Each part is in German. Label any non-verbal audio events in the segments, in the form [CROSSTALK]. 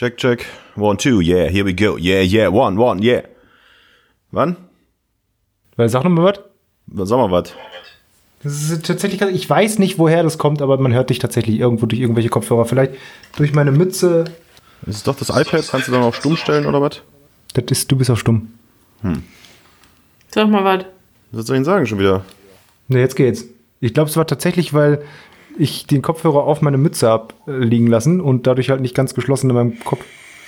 Check, check. One, two, yeah, here we go. Yeah, yeah, one, one, yeah. Wann? Weil sag noch mal was. Sag mal was. Das ist tatsächlich, ich weiß nicht, woher das kommt, aber man hört dich tatsächlich irgendwo durch irgendwelche Kopfhörer. Vielleicht durch meine Mütze. Das ist doch das iPad. Kannst du dann auf stumm stellen oder was? Das ist, du bist auf stumm. Sag mal was. Was soll ich denn sagen schon wieder? Ne, jetzt geht's. Ich glaube, es war tatsächlich, weil ich den Kopfhörer auf meine Mütze abliegen lassen und dadurch halt nicht ganz geschlossen in meinem Kopf.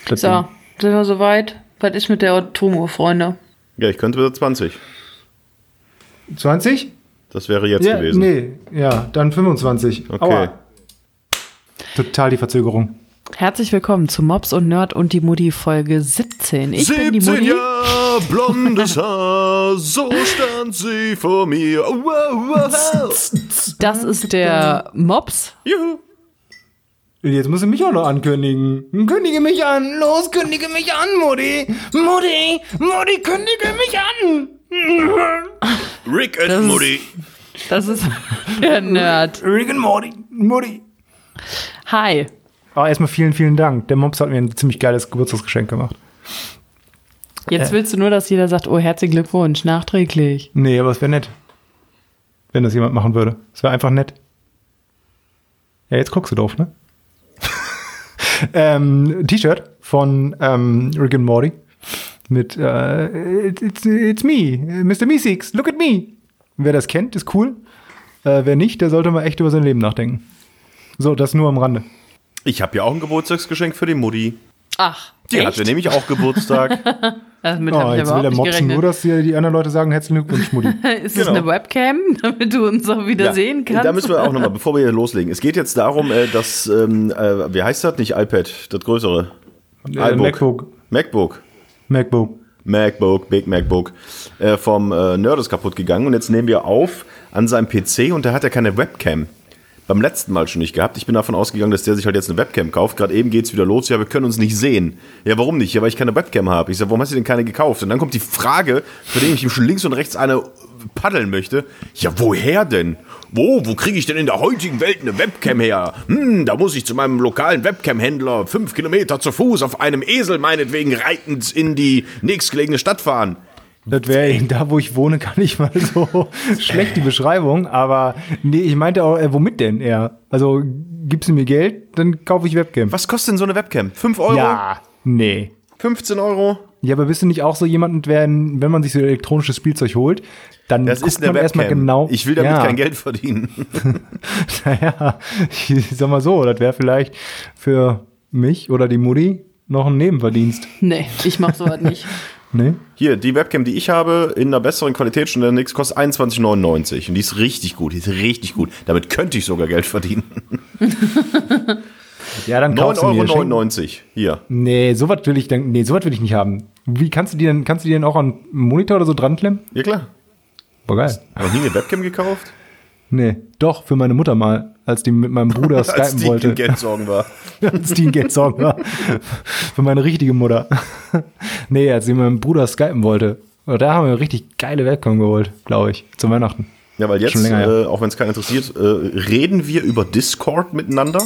So, sind wir soweit? Was ist mit der Atomuhr, Freunde? Ja, ich könnte wieder 20. Ding. 20? Das wäre jetzt ja, gewesen. Nee, ja, dann 25. Okay. Aua. Total die Verzögerung. Herzlich willkommen zu Mops und Nerd und die Mutti Folge 17. Ich bin die 17 Mutti. Jahre blondes Haar, so stand sie vor mir. Wow, wow. Das ist der Mops. Juhu. Und Jetzt muss ich mich auch noch ankündigen. Kündige mich an. Los, kündige mich an, Mutti. Mutti, Mutti, kündige mich an. Rick Das and ist- Mutti. Das ist der Nerd. Rick and Morty. Mutti. Hi. Aber erstmal vielen, vielen Dank. Der Mops hat mir ein ziemlich geiles Geburtstagsgeschenk gemacht. Jetzt Äh. willst du nur, dass jeder sagt, oh, herzlichen Glückwunsch, nachträglich. Nee, aber es wäre nett. Wenn das jemand machen würde. Es wäre einfach nett. Ja, jetzt guckst du doof, ne? [LAUGHS] ähm, T-Shirt von ähm, Rick and Morty mit äh, it's, it's, it's me, Mr. Meeseeks, look at me. Wer das kennt, ist cool. Äh, wer nicht, der sollte mal echt über sein Leben nachdenken. So, das nur am Rande. Ich habe ja auch ein Geburtstagsgeschenk für die Mutti. Ach, Die echt? hatte nämlich auch Geburtstag. [LAUGHS] Damit Oh, jetzt will der Mops nur, dass die, die anderen Leute sagen, herzlichen Glückwunsch, Mutti. [LAUGHS] Ist das Genau. eine Webcam, [LAUGHS] damit du uns auch wieder sehen kannst? Da müssen wir auch nochmal, bevor wir hier loslegen. Es geht jetzt darum, äh, dass, ähm, äh, wie heißt das? Nicht iPad, das größere. äh, MacBook. MacBook. MacBook. MacBook, Big MacBook, äh, vom äh, Nerd ist kaputt gegangen und jetzt nehmen wir auf an seinem PC und der hat ja keine Webcam. Beim letzten Mal schon nicht gehabt. Ich bin davon ausgegangen, dass der sich halt jetzt eine Webcam kauft. Gerade eben geht's wieder los. Ja, wir können uns nicht sehen. Ja, warum nicht? Ja, weil ich keine Webcam habe. Ich sage, warum hast du denn keine gekauft? Und dann kommt die Frage, für den ich ihm schon links und rechts eine paddeln möchte. Ja, woher denn? Wo? Wo kriege ich denn in der heutigen Welt eine Webcam her? Hm, da muss ich zu meinem lokalen Webcam-Händler fünf Kilometer zu Fuß auf einem Esel meinetwegen reitend in die nächstgelegene Stadt fahren. Das wäre da, wo ich wohne, gar nicht mal so [LAUGHS] schlecht die Beschreibung. Aber nee, ich meinte auch, äh, womit denn eher? Also gibst du mir Geld, dann kaufe ich Webcam. Was kostet denn so eine Webcam? 5 Euro? Ja, nee. 15 Euro? Ja, aber bist du nicht auch so jemand, wenn, wenn man sich so elektronisches Spielzeug holt, dann Das ist eine man erstmal Webcam. genau. Ich will damit ja. kein Geld verdienen. [LAUGHS] Naja, ich sag mal so, das wäre vielleicht für mich oder die Mutti noch ein Nebenverdienst. Nee, ich mach sowas nicht. [LAUGHS] Nee? Hier, die Webcam, die ich habe, in einer besseren Qualität schon der nix, kostet 21,99. Und die ist richtig gut. Die ist richtig gut. Damit könnte ich sogar Geld verdienen. [LAUGHS] Ja, dann kaufst du mir. schenk- 9,99 Euro. Hier. Nee, sowas will ich dann, nee, sowas will ich nicht haben. Wie kannst du die denn, kannst du die denn auch an einen Monitor oder so dran klemmen? Ja, klar. Boah, geil. Habe ich nie eine Webcam gekauft? Nee, doch, für meine Mutter mal, als die mit meinem Bruder [LAUGHS] Als skypen die wollte. in Geld sorgen war. [LAUGHS] als die ein Geld sorgen war. [LAUGHS] für meine richtige Mutter. nee, als sie mit meinem Bruder skypen wollte. Da haben wir eine richtig geile Webcam geholt, glaube ich, zu Weihnachten. Ja, weil jetzt, länger äh, auch wenn es keinen interessiert, äh, reden wir über Discord miteinander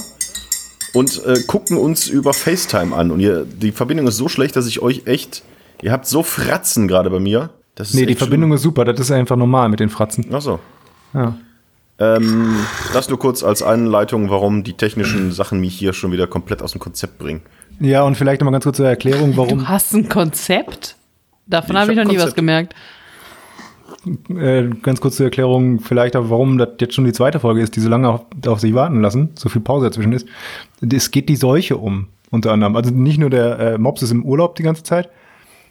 und äh, gucken uns über FaceTime an. Und ihr, die Verbindung ist so schlecht, dass ich euch echt, ihr habt so Fratzen gerade bei mir. Das Nee, die Verbindung ist super, das ist einfach normal mit den Fratzen. schlimm. Ach so. Ja. Ähm, das nur kurz als Einleitung, warum die technischen Sachen mich hier schon wieder komplett aus dem Konzept bringen. Ja, und vielleicht nochmal ganz kurz zur Erklärung, warum. Du hast ein Konzept? Davon Ich habe ich hab noch nie was gemerkt. Äh, ganz kurz zur Erklärung, vielleicht auch, warum das jetzt schon die zweite Folge ist, die so lange auf, auf sich warten lassen, so viel Pause dazwischen ist. Es geht die Seuche um, unter anderem. Also nicht nur der äh, Mops ist im Urlaub die ganze Zeit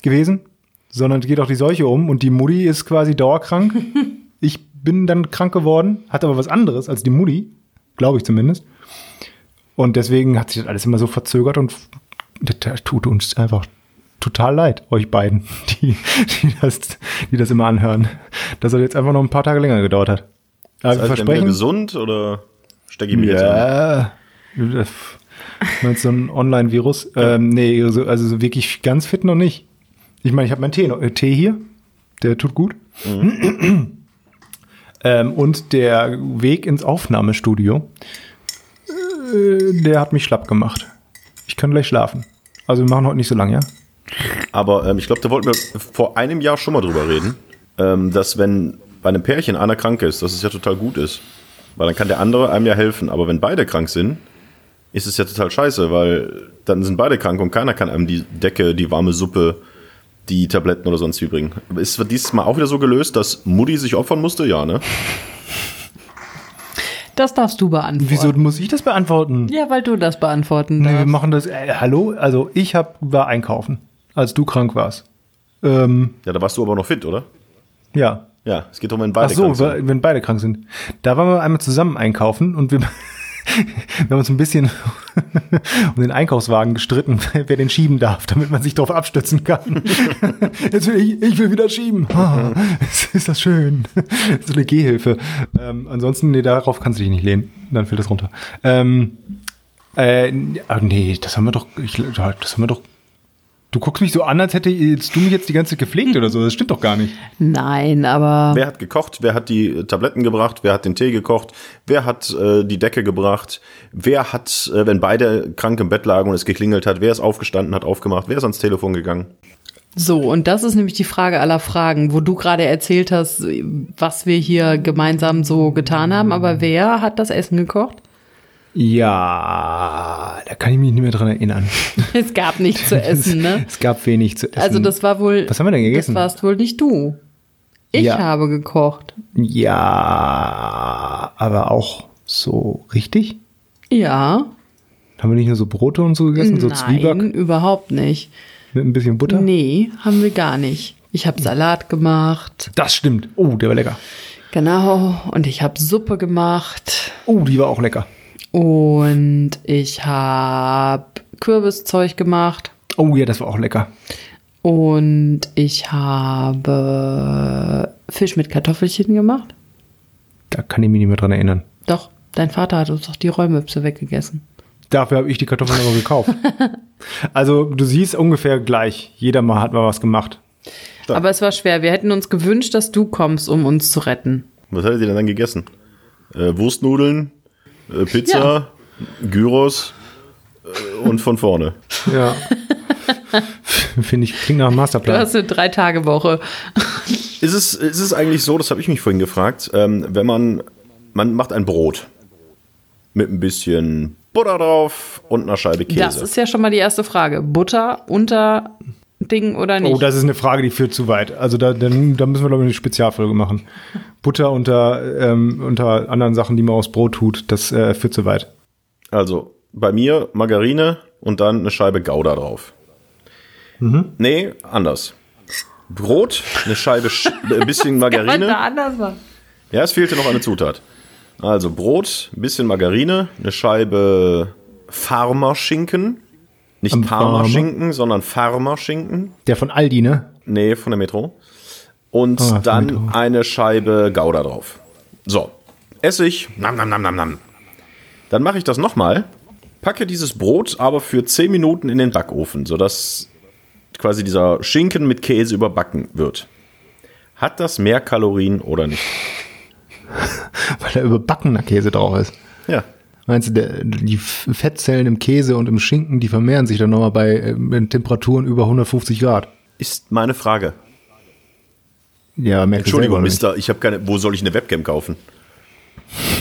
gewesen, sondern es geht auch die Seuche um und die Mutti ist quasi dauerkrank. [LAUGHS] ich bin dann krank geworden, hatte aber was anderes als die Mutti, glaube ich zumindest. Und deswegen hat sich das alles immer so verzögert und das tut uns einfach total leid, euch beiden, [LAUGHS] die, die, das, die das immer anhören, dass das jetzt einfach noch ein paar Tage länger gedauert hat. Aber ihr denn wieder versprechen. gesund oder stecke ich mir jetzt an? Ja. Das- Meinst du so ein Online-Virus? Ähm, nee, also, also so wirklich ganz fit noch nicht. Ich meine, ich habe meinen Tee, noch- äh, Tee hier, der tut gut. Ähm, und der Weg ins Aufnahmestudio, äh, der hat mich schlapp gemacht. Ich kann gleich schlafen. Also wir machen heute nicht so lang, ja? Aber ähm, ich glaube, da wollten wir vor einem Jahr schon mal drüber reden, ähm, dass wenn bei einem Pärchen einer krank ist, dass es ja total gut ist. Weil dann kann der andere einem ja helfen. Aber wenn beide krank sind, ist es ja total scheiße, weil dann sind beide krank und keiner kann einem die Decke, die warme Suppe, die Tabletten oder sonst wie bringen. Ist dieses Mal auch wieder so gelöst, dass Mutti sich opfern musste? Ja, ne? Das darfst du beantworten. Wieso muss ich das beantworten? Ja, weil du das beantworten Nee, wir darfst. machen das. Äh, hallo? Also ich hab, war einkaufen, als du krank warst. Ähm, Ja, da warst du aber noch fit, oder? ja. Ja, es geht darum, wenn beide Ach so, krank sind. wenn beide krank sind. Da waren wir einmal zusammen einkaufen und wir, [LAUGHS] wir haben uns ein bisschen [LAUGHS] um den Einkaufswagen gestritten, [LAUGHS] wer den schieben darf, damit man sich darauf abstützen kann. [LAUGHS] Jetzt will ich, ich will wieder schieben. Ah, ist, das schön. so eine Gehhilfe. Ähm, ansonsten, nee, darauf kannst du dich nicht lehnen. Dann fällt das runter. Ähm, äh, nee, das haben wir doch, ich, das haben wir doch. Du guckst mich so an, als hätte jetzt du mich jetzt die ganze Zeit gepflegt oder so. Das stimmt doch gar nicht. Nein, aber Wer hat gekocht? Wer hat die Tabletten gebracht? Wer hat den Tee gekocht? Wer hat äh, die Decke gebracht? Wer hat, äh, wenn beide krank im Bett lagen und es geklingelt hat, wer ist aufgestanden, hat aufgemacht? Wer ist ans Telefon gegangen? so, und das ist nämlich die Frage aller Fragen, wo du gerade erzählt hast, was wir hier gemeinsam so getan haben, aber wer hat das Essen gekocht? Ja, da kann ich mich nicht mehr dran erinnern. [LAUGHS] Es gab nichts zu essen, ne? Es gab wenig zu essen. Also das war wohl. Was haben wir denn gegessen? Das warst wohl nicht du. Ich Ja. habe gekocht. Ja, aber auch so richtig? Ja. Haben wir nicht nur so Brote und so gegessen? So Nein, Zwieback überhaupt nicht. mit ein bisschen Butter? Nee, haben wir gar nicht. Ich habe Salat gemacht. Das stimmt. Oh, der war lecker. Genau. Und ich habe Suppe gemacht. Oh, die war auch lecker. Und ich habe Kürbiszeug gemacht. Oh ja, das war auch lecker. Und ich habe Fisch mit Kartoffelchen gemacht. Da kann ich mich nicht mehr dran erinnern. Doch, dein Vater hat uns doch die Räumöpse weggegessen. Dafür habe ich die Kartoffeln aber gekauft. [LAUGHS] also du siehst ungefähr gleich. Jeder mal hat mal was gemacht. Ja. Aber es war schwer. Wir hätten uns gewünscht, dass du kommst, um uns zu retten. Was hattet ihr denn dann gegessen? Äh, Wurstnudeln, äh, Pizza, Gyros äh, und von vorne. Ja. Finde ich, klingt nach einem Du Masterplan. hast eine Drei-Tage-Woche. Ist es, ist es eigentlich so, das habe ich mich vorhin gefragt, ähm, wenn man, man macht ein Brot mit ein bisschen Butter drauf und einer Scheibe Käse. Das ist ja schon mal die erste Frage. Butter unter Ding oder nicht? Oh, das ist eine Frage, die führt zu weit. Also da, dann, da müssen wir, glaube ich, eine Spezialfolge machen. [LAUGHS] Butter unter, ähm, unter anderen Sachen, die man aufs Brot tut, das äh, führt zu weit. Also bei mir Margarine und dann eine Scheibe Gouda drauf. Nee, anders. Brot, eine Scheibe, Sch [LAUGHS] ein bisschen da Margarine. anders machen? Ja, es fehlte noch eine Zutat. Also Brot, ein bisschen Margarine, eine Scheibe Farmerschinken. Nicht? Parmaschinken, sondern Farmerschinken. Der von Aldi, ne? Nee, von der Metro. Und Ah, dann Metro. eine Scheibe Gouda drauf. So, Essig, nam, nam, nam, nam, nam. Dann mache ich das nochmal, packe dieses Brot aber für 10 Minuten in den Backofen, sodass quasi dieser Schinken mit Käse überbacken wird. Hat das mehr Kalorien oder nicht? [LAUGHS] Weil da überbackener Käse drauf ist. Ja. Meinst du, der, die Fettzellen im Käse und im Schinken, die vermehren sich dann nochmal bei äh, Temperaturen über 150 Grad? Ist meine Frage. Ja, merkst du Entschuldigung? Mister, ich habe keine. Wo soll ich eine Webcam kaufen?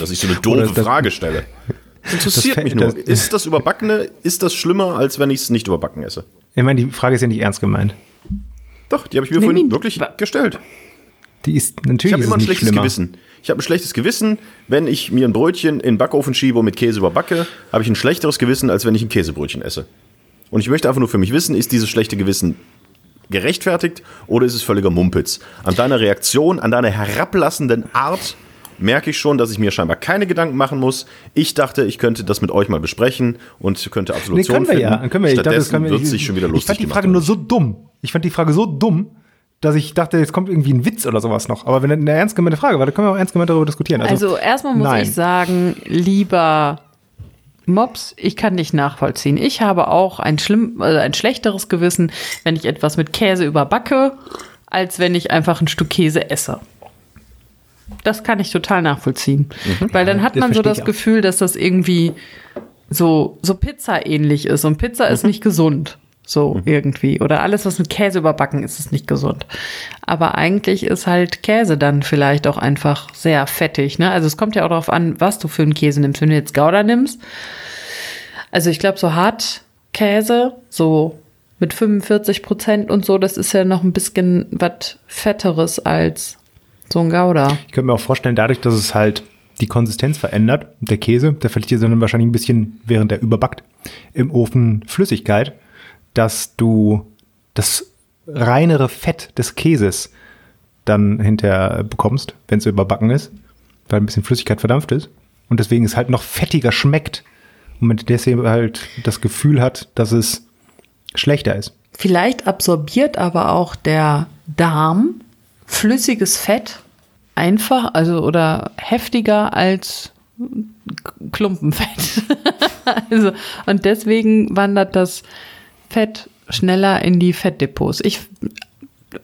Dass ich so eine [LAUGHS] doofe das- Frage stelle. [LAUGHS] Das interessiert Das- mich nur. das- ist das Überbackene, ist das schlimmer, als wenn ich es nicht überbacken esse? Ich meine, die Frage ist ja nicht ernst gemeint. Doch, die habe ich mir Nee, vorhin nee. wirklich gestellt. Die ist Ich natürlich habe ist immer ein nicht schlechtes schlimmer. Gewissen. Ich habe ein schlechtes Gewissen, wenn ich mir ein Brötchen in den Backofen schiebe und mit Käse überbacke, habe ich ein schlechteres Gewissen, als wenn ich ein Käsebrötchen esse. Und ich möchte einfach nur für mich wissen, ist dieses schlechte Gewissen gerechtfertigt oder ist es völliger Mumpitz? An deiner Reaktion, an deiner herablassenden Art merke ich schon, dass ich mir scheinbar keine Gedanken machen muss. Ich dachte, ich könnte das mit euch mal besprechen und könnte Nee, Absolution können wir finden. ja. Können wir, ich dachte, das Stattdessen können wir, wird ich, sich schon wieder lustig Ich fand die Frage nur so dumm. Ich fand die Frage so dumm, dass ich dachte, jetzt kommt irgendwie ein Witz oder sowas noch. Aber wenn das eine ernst gemeinte Frage war, dann können wir auch ernst gemeint darüber diskutieren. Also erstmal muss nein. ich sagen, lieber Mops, ich kann dich nachvollziehen. Ich habe auch ein schlimm, also ein schlechteres Gewissen, wenn ich etwas mit Käse überbacke, als wenn ich einfach ein Stück Käse esse. Das kann ich total nachvollziehen. Weil dann hat das man so das. Gefühl, dass das irgendwie so, so Pizza ähnlich ist. Und Pizza ist nicht gesund. So irgendwie. Oder alles, was mit Käse überbacken ist, ist nicht gesund. Aber eigentlich ist halt Käse dann vielleicht auch einfach sehr fettig. Ne? Also es kommt ja auch darauf an, was du für einen Käse nimmst. Wenn du jetzt Gouda nimmst, also ich glaube, so Hartkäse, so mit 45 Prozent und so, das ist ja noch ein bisschen was Fetteres als so ein Gouda. Ich könnte mir auch vorstellen, dadurch, dass es halt die Konsistenz verändert, der Käse, der verliert ja dann wahrscheinlich ein bisschen, während er überbackt, im Ofen Flüssigkeit, dass du das reinere Fett des Käses dann hinterher bekommst, wenn es überbacken ist, weil ein bisschen Flüssigkeit verdampft ist und deswegen es halt noch fettiger schmeckt und man deswegen halt das Gefühl hat, dass es schlechter ist. Vielleicht absorbiert aber auch der Darm flüssiges Fett einfach, also oder heftiger als Klumpenfett. [LAUGHS] also, und deswegen wandert das Fett schneller in die Fettdepots. Ich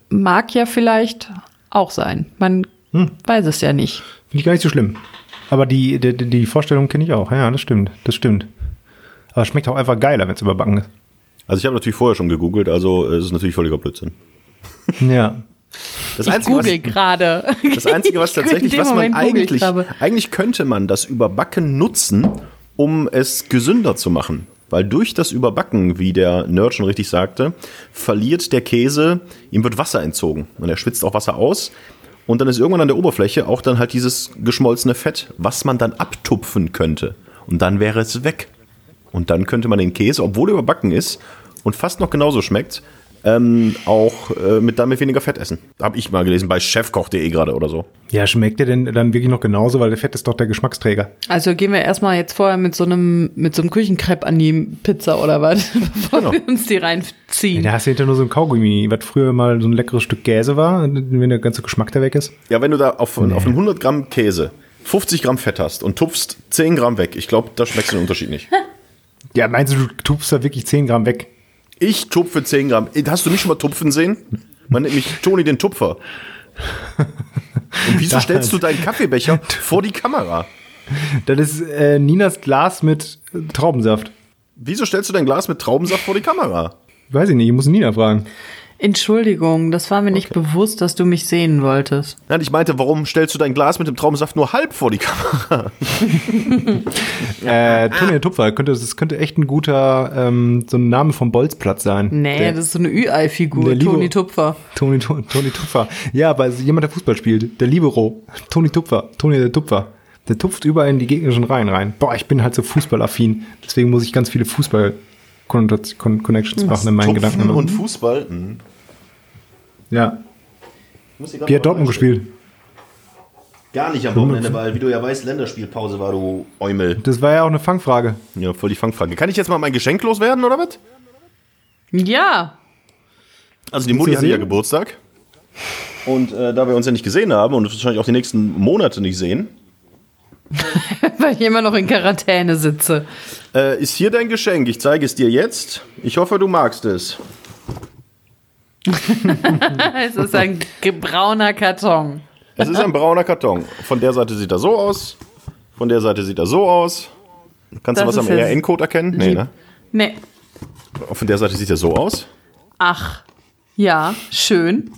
mag ja vielleicht auch sein. Man hm. weiß es ja nicht. Finde ich gar nicht so schlimm. Aber die, die, die Vorstellung kenne ich auch. Ja, das stimmt. Das stimmt. Aber es schmeckt auch einfach geiler, wenn es überbacken ist. Also ich habe natürlich vorher schon gegoogelt, also es ist natürlich völliger Blödsinn. [LAUGHS] Ja. Das ich Einzige, google gerade. [LAUGHS] Das Einzige, was tatsächlich, was man eigentlich, eigentlich könnte man das Überbacken nutzen, um es gesünder zu machen. Weil durch das Überbacken, wie der Nerd schon richtig sagte, verliert der Käse, ihm wird Wasser entzogen. Und er schwitzt auch Wasser aus. Und dann ist irgendwann an der Oberfläche auch dann halt dieses geschmolzene Fett, was man dann abtupfen könnte. Und dann wäre es weg. Und dann könnte man den Käse, obwohl er überbacken ist und fast noch genauso schmeckt, ähm, auch äh, mit damit weniger Fett essen. Habe ich mal gelesen bei chefkoch.de gerade oder so. Ja, schmeckt der denn dann wirklich noch genauso, weil der Fett ist doch der Geschmacksträger. Also gehen wir erstmal jetzt vorher mit so einem mit so einem Küchenkrepp an die Pizza oder was, [LAUGHS] bevor genau. wir uns die reinziehen. Ja, da hast du hinter nur so ein Kaugummi, was früher mal so ein leckeres Stück Käse war, wenn der ganze Geschmack da weg ist. Ja, wenn du da auf, nee. auf einem 100 Gramm Käse 50 Gramm Fett hast und tupfst 10 Gramm weg, ich glaube, da schmeckst du den Unterschied nicht. [LAUGHS] ja, meinst du, du tupfst da wirklich 10 Gramm weg? Ich tupfe 10 Gramm. Hast du mich schon mal tupfen sehen? Man nennt mich Toni den Tupfer. Und wieso [LAUGHS] stellst du deinen Kaffeebecher [LAUGHS] vor die Kamera? Das ist äh, Ninas Glas mit Traubensaft. Wieso stellst du dein Glas mit Traubensaft vor die Kamera? Weiß ich nicht, ich muss Nina fragen. Entschuldigung, das war mir nicht okay. bewusst, dass du mich sehen wolltest. Nein, ich meinte, warum stellst du dein Glas mit dem Traubensaft nur halb vor die Kamera? [LAUGHS] äh, Toni Tupfer, könnte, das könnte echt ein guter, ähm, so ein Name vom Bolzplatz sein. Nee, der, das ist so eine Ü-Ei-Figur, Toni Tupfer. Toni, Toni Tupfer. Ja, aber jemand, der Fußball spielt, der Libero, Toni Tupfer, Toni der Tupfer. Der tupft überall in die gegnerischen Reihen rein. Boah, ich bin halt so fußballaffin. Deswegen muss ich ganz viele Fußball Connections machen in meinen Tupfen Gedanken. Und Fußball? Mhm. Ja. Wie hat Dortmund gespielt? Gar nicht am Wochenende, weil, wie du ja weißt, Länderspielpause war, du Eumel. Das war ja auch eine Fangfrage. Ja, voll die Fangfrage. Kann ich jetzt mal mein Geschenk loswerden, oder was? Ja. Also die Mutti hatte ja Geburtstag. Und äh, da wir uns ja nicht gesehen haben und wahrscheinlich auch die nächsten Monate nicht sehen. [LAUGHS] weil ich immer noch in Quarantäne sitze. Äh, ist hier dein Geschenk. Ich zeige es dir jetzt. Ich hoffe, du magst es. [LAUGHS] es ist ein brauner Karton. Es ist ein brauner Karton. Von der Seite sieht er so aus. Von der Seite sieht er so aus. Kannst das du was am ERN-Code erkennen? Nee, ne? Nee. Von der Seite sieht er so aus. Ach, ja, schön.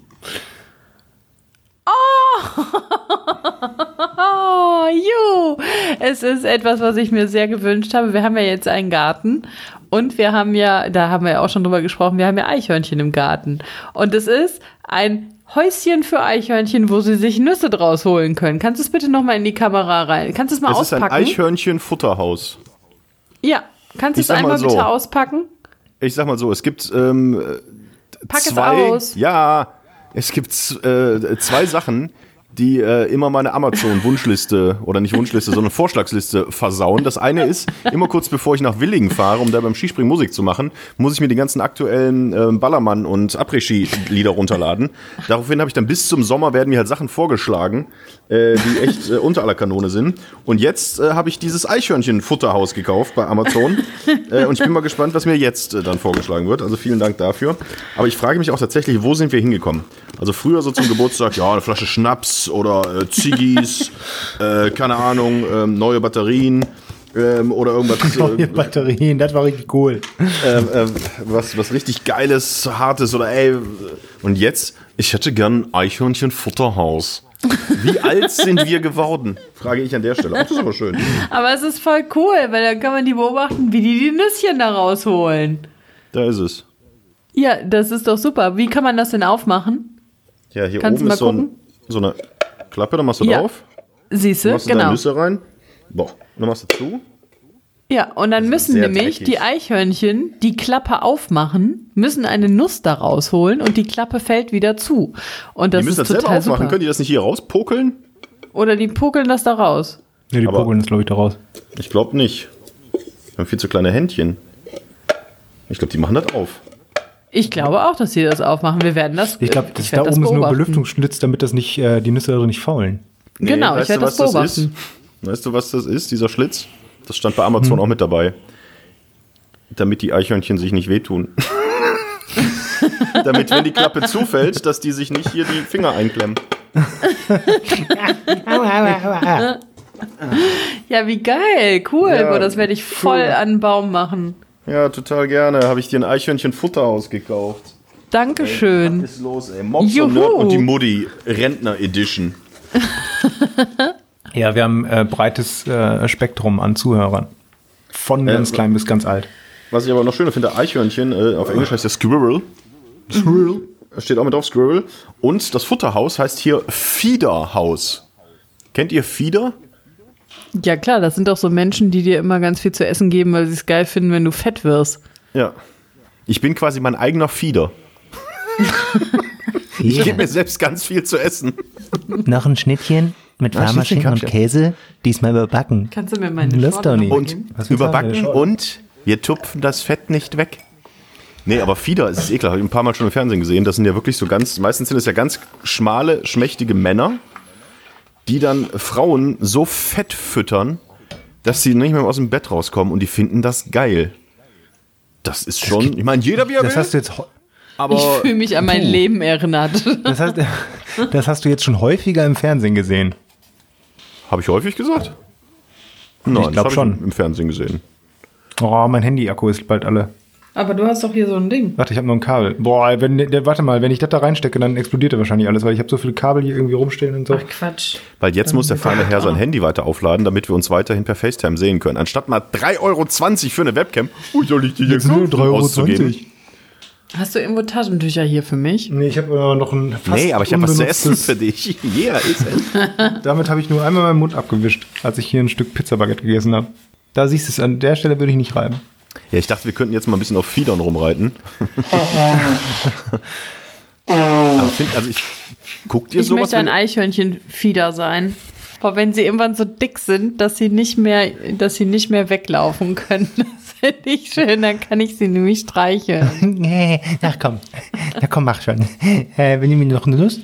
Oh, [LAUGHS] oh ju. Es ist etwas, was ich mir sehr gewünscht habe. Wir haben ja jetzt einen Garten und wir haben ja, da haben wir ja auch schon drüber gesprochen, wir haben ja Eichhörnchen im Garten. Und es ist ein Häuschen für Eichhörnchen, wo sie sich Nüsse draus holen können. Kannst du es bitte nochmal in die Kamera rein? Kannst du es mal es auspacken? Es ist ein Eichhörnchen-Futterhaus. Ja, kannst du es einmal so. bitte auspacken? Ich sag mal so, es gibt ähm, Pack zwei, es aus. Ja, es gibt äh, zwei Sachen, die äh, immer meine Amazon-Wunschliste oder nicht Wunschliste, [LAUGHS] sondern Vorschlagsliste versauen. Das eine ist, immer kurz bevor ich nach Willingen fahre, um da beim Skispringen Musik zu machen, muss ich mir die ganzen aktuellen äh, Ballermann- und Après-Ski-Lieder runterladen. Daraufhin habe ich dann bis zum Sommer werden mir halt Sachen vorgeschlagen, äh, die echt äh, unter aller Kanone sind. Und jetzt äh, habe ich dieses Eichhörnchen-Futterhaus gekauft bei Amazon. äh, und ich bin mal gespannt, was mir jetzt äh, dann vorgeschlagen wird. Also vielen Dank dafür. Aber ich frage mich auch tatsächlich, wo sind wir hingekommen? Also früher so zum Geburtstag, ja, eine Flasche Schnaps oder äh, Ziggis, [LAUGHS] äh, keine Ahnung, äh, neue Batterien. Ähm, oder irgendwas, [LAUGHS] Neue äh, Batterien, das war richtig cool. ähm, ähm, was, was richtig Geiles, Hartes oder ey. Und jetzt, ich hätte gern ein Eichhörnchen-Futterhaus. Wie alt sind wir geworden? Frage ich an der Stelle. Ach, das ist aber schön. Aber es ist voll cool, weil dann kann man die beobachten, wie die die Nüsschen da rausholen. Da ist es. Ja, das ist doch super. Wie kann man das denn aufmachen? Ja, hier Kannst oben du ist mal so, ein, so eine Klappe, da machst du Ja. drauf. Siehst du? Machst du da Genau. Nüsse rein. Boah, dann machst du zu. Ja, und dann müssen nämlich dreckig. die Eichhörnchen die Klappe aufmachen, müssen eine Nuss da rausholen und die Klappe fällt wieder zu. Und das die müssen ist das selber aufmachen. super. Können die das nicht hier rauspokeln? Oder die pukeln das da raus. Ja, die Aber- Pokeln ist, glaube ich, da raus. Ich glaube nicht. Wir haben viel zu kleine Händchen. Ich glaube, die machen das auf. Ich glaube auch, dass sie das aufmachen. Wir werden das. Ich glaube, das da oben ist nur beobachten. Belüftungsschlitz, damit das nicht, äh, die Nüsse darin nicht faulen. Genau, ich weißt werd du, das was das ist? beobachten. Weißt du, was das ist, dieser Schlitz? Das stand bei Amazon auch mit dabei. Damit die Eichhörnchen sich nicht wehtun. [LAUGHS] Damit, wenn die Klappe zufällt, dass die sich nicht hier die Finger einklemmen. [LAUGHS] Ja, wie geil. Cool. Ja, Boah, das werde ich voll cool. an den Baum machen. Ja, total gerne. Habe ich dir ein Eichhörnchen-Futterhaus gekauft. Dankeschön. Was ist los, ey? Mops und Juhu. Nerd und die Mutti. Rentner Edition. [LAUGHS] Ja, wir haben äh, breites äh, Spektrum an Zuhörern. Von Äh, ganz klein bis ganz alt. Was ich aber noch schöner finde, Eichhörnchen, äh, auf Englisch heißt der Squirrel. Squirrel. Steht auch mit drauf, Squirrel. Und das Futterhaus heißt hier Fiederhaus. Kennt ihr Fieder? Ja, klar, das sind doch so Menschen, die dir immer ganz viel zu essen geben, weil sie es geil finden, wenn du fett wirst. Ja. Ich bin quasi mein eigener Fieder. [LAUGHS] Ich gebe mir selbst ganz viel zu essen. Noch ein Schnittchen mit warmer Schinken und Käse, diesmal überbacken. Kannst du mir meine Schorte doch nicht. Und überbacken und wir tupfen das Fett nicht weg. Nee, aber Fieder ist ekelhaft. Habe ich ein paar Mal schon im Fernsehen gesehen. Das sind ja wirklich so ganz, meistens sind es ja ganz schmale, schmächtige Männer, die dann Frauen so fett füttern, dass sie nicht mehr aus dem Bett rauskommen und die finden das geil. Das ist schon, ich meine, jeder wie er Das will, hast du jetzt, aber Ich fühle mich an mein Leben erinnert. [LAUGHS] das hast, das hast du jetzt schon häufiger im Fernsehen gesehen. habe ich häufig gesagt? Nein, glaub das hab schon. Ich im Fernsehen gesehen. Oh, mein Handy-Akku ist bald alle. Aber du hast doch hier so ein Ding. Warte, ich habe noch ein Kabel. Boah, wenn, der, warte mal, wenn ich das da reinstecke, dann explodiert er wahrscheinlich alles, weil ich habe so viele Kabel hier irgendwie rumstehen und so. Ach Quatsch. Weil jetzt muss der feine Herr sein Handy weiter aufladen, damit wir uns weiterhin per FaceTime sehen können. Anstatt mal 3,20 Euro für eine Webcam, ui, soll ich die Jetzt nur 3,20 Euro. Hast du irgendwo Taschentücher hier für mich? Nee, ich habe äh, noch ein fast Nee, aber ich habe was zu essen für dich. [LAUGHS] Yeah, ist es. [LAUGHS] Damit habe ich nur einmal meinen Mund abgewischt, als ich hier ein Stück Pizzabaguette gegessen habe. Da siehst du es, an der Stelle würde ich nicht reiben. Ja, ich dachte, wir könnten jetzt mal ein bisschen auf Fiedern rumreiten. [LAUGHS] aber find, also ich, guckt ihr Ich sowas? möchte ein Eichhörnchenfieder sein. Aber wenn sie irgendwann so dick sind, dass sie nicht mehr, dass sie nicht mehr weglaufen können, [LAUGHS] das finde ich schön, dann kann ich sie nämlich streicheln. [LAUGHS] Nee, ach komm. Na komm, mach schon. Äh, wenn ihr mir noch eine Lust.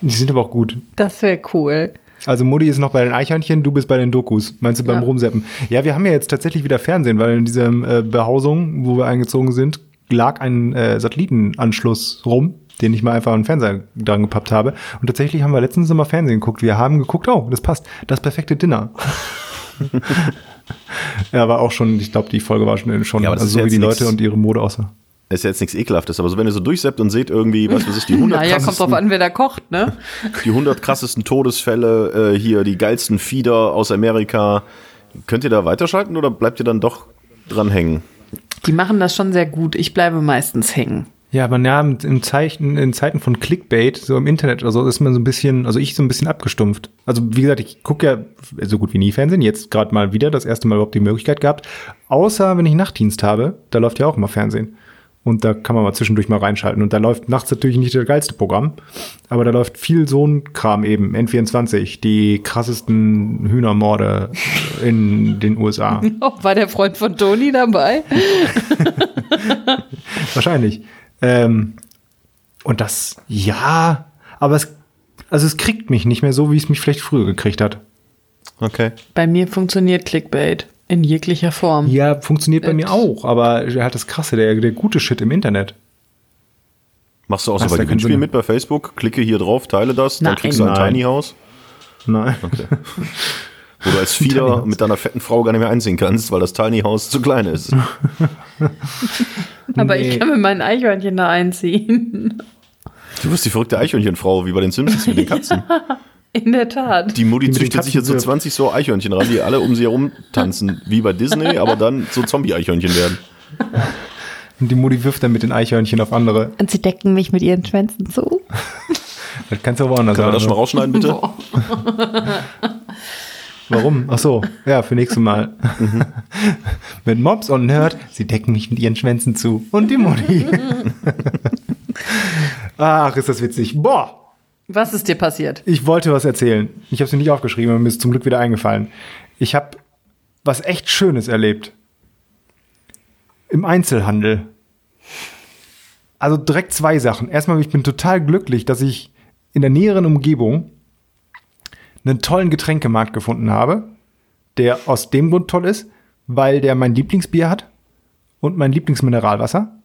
Die sind aber auch gut. Das wäre cool. Also Mutti ist noch bei den Eichhörnchen, du bist bei den Dokus. Meinst du beim Ja. Rumseppen? Ja, wir haben ja jetzt tatsächlich wieder Fernsehen, weil in dieser äh, Behausung, wo wir eingezogen sind, lag ein äh, Satellitenanschluss rum, den ich mal einfach an den Fernseher dran gepappt habe. Und tatsächlich haben wir letztens mal Fernsehen geguckt. Wir haben geguckt, oh, das passt. Das perfekte Dinner. [LAUGHS] ja, war auch schon, ich glaube, die Folge war schon, schon Ja, also so wie die Leute und ihre Mode aussah. Ist ja jetzt nichts Ekelhaftes, aber so wenn ihr so durchseppt und seht irgendwie, was weiß ich, die 100 Naja, [LAUGHS] kommt drauf an, wer da kocht, ne? [LAUGHS] die 100 krassesten Todesfälle, äh, hier die geilsten Fieder aus Amerika, könnt ihr da weiterschalten oder bleibt ihr dann doch dran hängen? Die machen das schon sehr gut. Ich bleibe meistens hängen. Ja, aber ja, in, in, Zeichen, in Zeiten von Clickbait, so im Internet oder so, ist man so ein bisschen, also ich so ein bisschen abgestumpft. Also wie gesagt, ich gucke ja so gut wie nie Fernsehen, jetzt gerade mal wieder, das erste Mal überhaupt die Möglichkeit gehabt. Außer wenn ich Nachtdienst habe, da läuft ja auch immer Fernsehen. Und da kann man mal zwischendurch mal reinschalten. Und da läuft nachts natürlich nicht das geilste Programm, aber da läuft viel so ein Kram eben, N24, die krassesten Hühnermorde in den USA. [LAUGHS] War der Freund von Toni dabei? [LAUGHS] Wahrscheinlich. Ähm, und das, ja, aber es, also es kriegt mich nicht mehr so, wie es mich vielleicht früher gekriegt hat. Okay. Bei mir funktioniert Clickbait in jeglicher Form. Ja, funktioniert bei mir auch, aber halt das Krasse, der, der gute Shit im Internet. Machst du auch so bei Gewinnspielen mit bei Facebook? Klicke hier drauf, teile das, dann Nein. kriegst du ein Nein. Tiny House. Nein. [LAUGHS] Wo du als Fieder mit deiner fetten Frau gar nicht mehr einziehen kannst, weil das Tiny House zu klein ist. [LAUGHS] Aber Nee. ich kann mit meinen Eichhörnchen da einziehen. Du wirst die verrückte Eichhörnchenfrau, wie bei den Simpsons mit den Katzen. [LAUGHS] In der Tat. Die Mutti züchtet sich jetzt so Katzen 20 so Eichhörnchen ran, die alle um sie herum tanzen, wie bei Disney, aber dann so Zombie-Eichhörnchen werden. Und die Mutti wirft dann mit den Eichhörnchen auf andere. Und sie decken mich mit ihren Schwänzen zu. [LAUGHS] Das kannst du aber anders Können wir das schon mal sagen. rausschneiden, bitte? [LAUGHS] Warum? Ach so, ja, für nächstes Mal. [LAUGHS] mit Mops und Nerd, sie decken mich mit ihren Schwänzen zu. Und die Mutti. Ach, ist das witzig. Boah, Was ist dir passiert? ich wollte was erzählen. Ich habe es mir nicht aufgeschrieben, aber mir ist zum Glück wieder eingefallen. Ich habe was echt Schönes erlebt. Im Einzelhandel. Also direkt zwei Sachen. Erstmal, ich bin total glücklich, dass ich in der näheren Umgebung einen tollen Getränkemarkt gefunden habe, der aus dem Grund toll ist, weil der mein Lieblingsbier hat und mein Lieblingsmineralwasser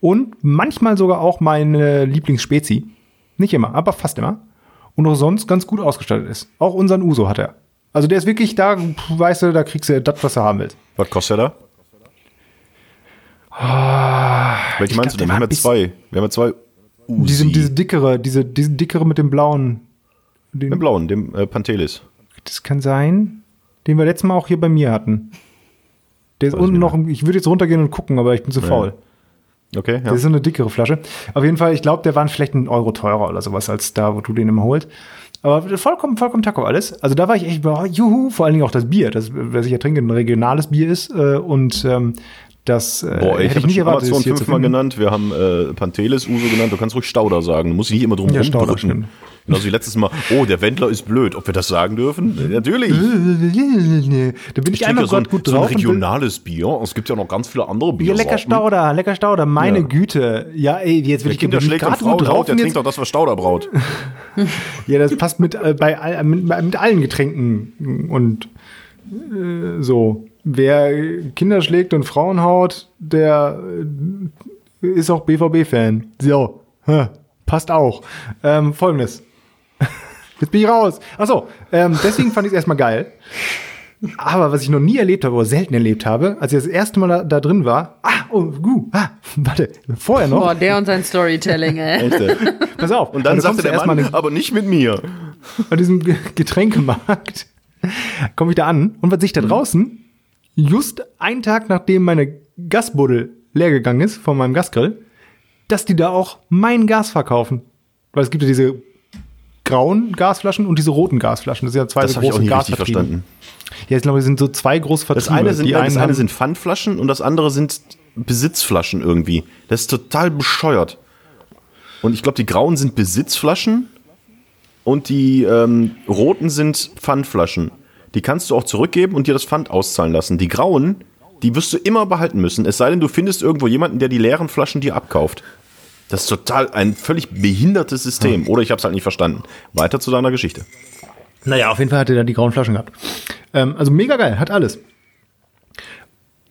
und manchmal sogar auch meine Lieblingsspezi. Nicht immer, aber fast immer. Und auch sonst ganz gut ausgestattet ist. Auch unseren Uso hat er. Also der ist wirklich da, weißt du, da kriegst du das, was du haben willst. Was kostet der da? Welche Ah, ich meinst glaub, du denn? Wir haben ja zwei. Wir haben ja zwei Uzi. Diese, diese dickere, diese, diese dickere mit dem blauen. Den, Den blauen, dem äh, Pantelis. Das kann sein, den wir letztes Mal auch hier bei mir hatten. Der ist unten noch, ich würde jetzt runtergehen und gucken, aber ich bin zu faul. Okay, ja. Das ist so eine dickere Flasche. Auf jeden Fall, ich glaube, der war vielleicht einen Euro teurer oder sowas als da, wo du den immer holst. Aber vollkommen, vollkommen Taco alles. Also da war ich echt, boah, juhu, vor allen Dingen auch das Bier, das, was ich ja trinke, ein regionales Bier ist. Äh, und ähm, das äh, Boah, ich hätte ich nicht erwartet, Amazon fünfmal genannt. Wir haben äh, Pantelis, Uso genannt. Du kannst ruhig Stauder sagen. Du musst nicht immer drum Ja, Stauder. Genauso wie letztes Mal. Oh, der Wendler ist blöd. Ob wir das sagen dürfen? Äh, Natürlich. Da bin ich, Ich einmal trinke so ein, gut so ein drauf. und will- regionales Bier. Es gibt ja noch ganz viele andere Ja, Bier. lecker Stauder, lecker Stauder, meine Ja. Güte. Ja, ey, jetzt will Der ich Kinder schlägt und grad Frau drauf, der trinkt doch das, was Stauder braut. [LAUGHS] Ja, das passt mit, äh, bei, all- mit, mit allen Getränken und äh, so. Wer Kinder schlägt und Frauen haut, der äh, ist auch BVB-Fan. So, passt auch. Ähm, Folgendes. Jetzt bin ich raus. Achso, ähm, deswegen fand ich es erstmal geil. Aber was ich noch nie erlebt habe oder selten erlebt habe, als ich das erste Mal da, da drin war, ah, oh, gu, ah, warte, vorher noch, Boah, der und sein Storytelling, ey. Echt, ey. pass auf. Und dann kommst sagte du der erstmal Mann, aber nicht mit mir. an diesem Ge- Getränkemarkt komme ich da an und was sich da draußen, just einen Tag nachdem meine Gasbuddel leer gegangen ist von meinem Gasgrill, dass die da auch mein Gas verkaufen. Weil es gibt ja diese grauen Gasflaschen und diese roten Gasflaschen. Das sind ja zwei Das so große Gasvertriebe. verstanden. Ja, ich glaube, es sind so zwei große Vertriebe. Das eine sind, die das einen eine sind Pfandflaschen und das andere sind Besitzflaschen irgendwie. Das ist total bescheuert. Und ich glaube, die grauen sind Besitzflaschen und die ähm, roten sind Pfandflaschen. Die kannst du auch zurückgeben und dir das Pfand auszahlen lassen. Die grauen, die wirst du immer behalten müssen. Es sei denn, du findest irgendwo jemanden, der die leeren Flaschen dir abkauft. Das ist total ein völlig behindertes System. Oder ich habe es halt nicht verstanden. Weiter zu deiner Geschichte. Naja, auf jeden Fall hat er da die grauen Flaschen gehabt. Ähm, also mega geil, hat alles.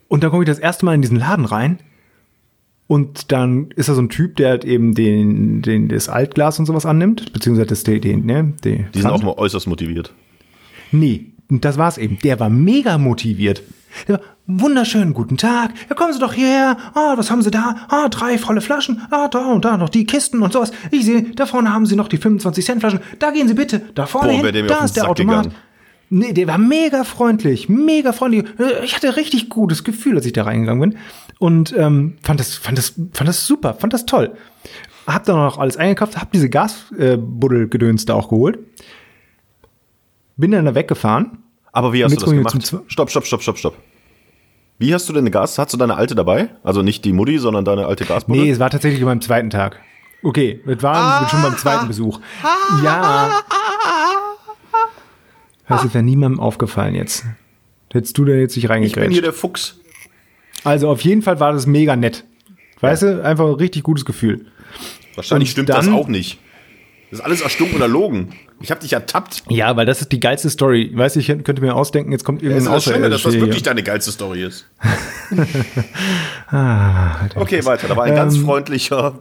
Und dann komme ich das erste Mal in diesen Laden rein. Und dann ist da so ein Typ, der halt eben den, den, das Altglas und sowas annimmt, beziehungsweise das, den, den, ne, den Die sind Pfand. auch mal äußerst motiviert. Nee, und das war's eben. Der war mega motiviert. Der war, wunderschönen guten Tag. Ja, kommen Sie doch hierher. Ah, was haben Sie da? Ah, drei volle Flaschen. Ah, da und da noch die Kisten und sowas. Ich sehe, da vorne haben Sie noch die 25 Cent Flaschen. Da gehen Sie bitte. Da vorne Boah, hin. Da ist der Sack Automat. gegangen. Nee, der war mega freundlich, mega freundlich. Äh, Ich hatte richtig gutes Gefühl, als ich da reingegangen bin. Und ähm, fand, das, fand, das, fand das super, fand das toll. Hab dann auch alles eingekauft, hab diese Gasbuddel-Gedöns da auch geholt. Bin dann da weggefahren. Aber wie hast Und du das gemacht? Stopp, stopp, stopp, stopp, stopp. Wie hast du denn Gas? Hast du deine alte dabei? Also nicht die Mutti, sondern deine alte Gasbuddel? Nee, es war tatsächlich beim zweiten Tag. Okay, es war schon beim zweiten Besuch. Ja. Das wäre niemandem aufgefallen jetzt. Hättest du da jetzt nicht ich bin hier reingekriegt. der Fuchs. Also auf jeden Fall war das mega nett. Weißt du, einfach ein richtig gutes Gefühl. Wahrscheinlich Und stimmt dann- das auch nicht. Das ist alles erstunken oder logen. Ich habe dich ertappt. Ja, weil das ist die geilste Story. Weißt du, ich könnte mir ausdenken, jetzt kommt Das ist irgendein das Schlimme, dass das wirklich hier. deine geilste Story ist. [LAUGHS] Ah, Okay, weiter. Da war ein ganz Ähm, freundlicher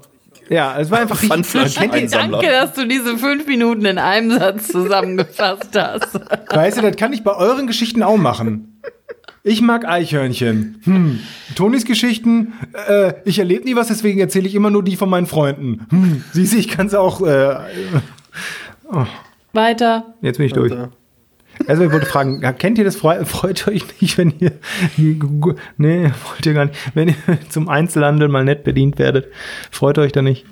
Ja, es war einfach Einsammler. Danke, dass du diese fünf Minuten in einem Satz zusammengefasst hast. [LAUGHS] Weißt du, das kann ich bei euren Geschichten auch machen. Ich mag Eichhörnchen. Hm. Tonis Geschichten, äh, ich erlebe nie was, deswegen erzähle ich immer nur die von meinen Freunden. Hm. Siehst du, ich kann es auch. Äh, Weiter. jetzt bin ich durch. Also ich wollte fragen, kennt ihr das? Freu, freut euch nicht, wenn ihr. Nee, wollt ihr gar nicht. Wenn ihr [LAUGHS] zum Einzelhandel mal nett bedient werdet. Freut euch da nicht?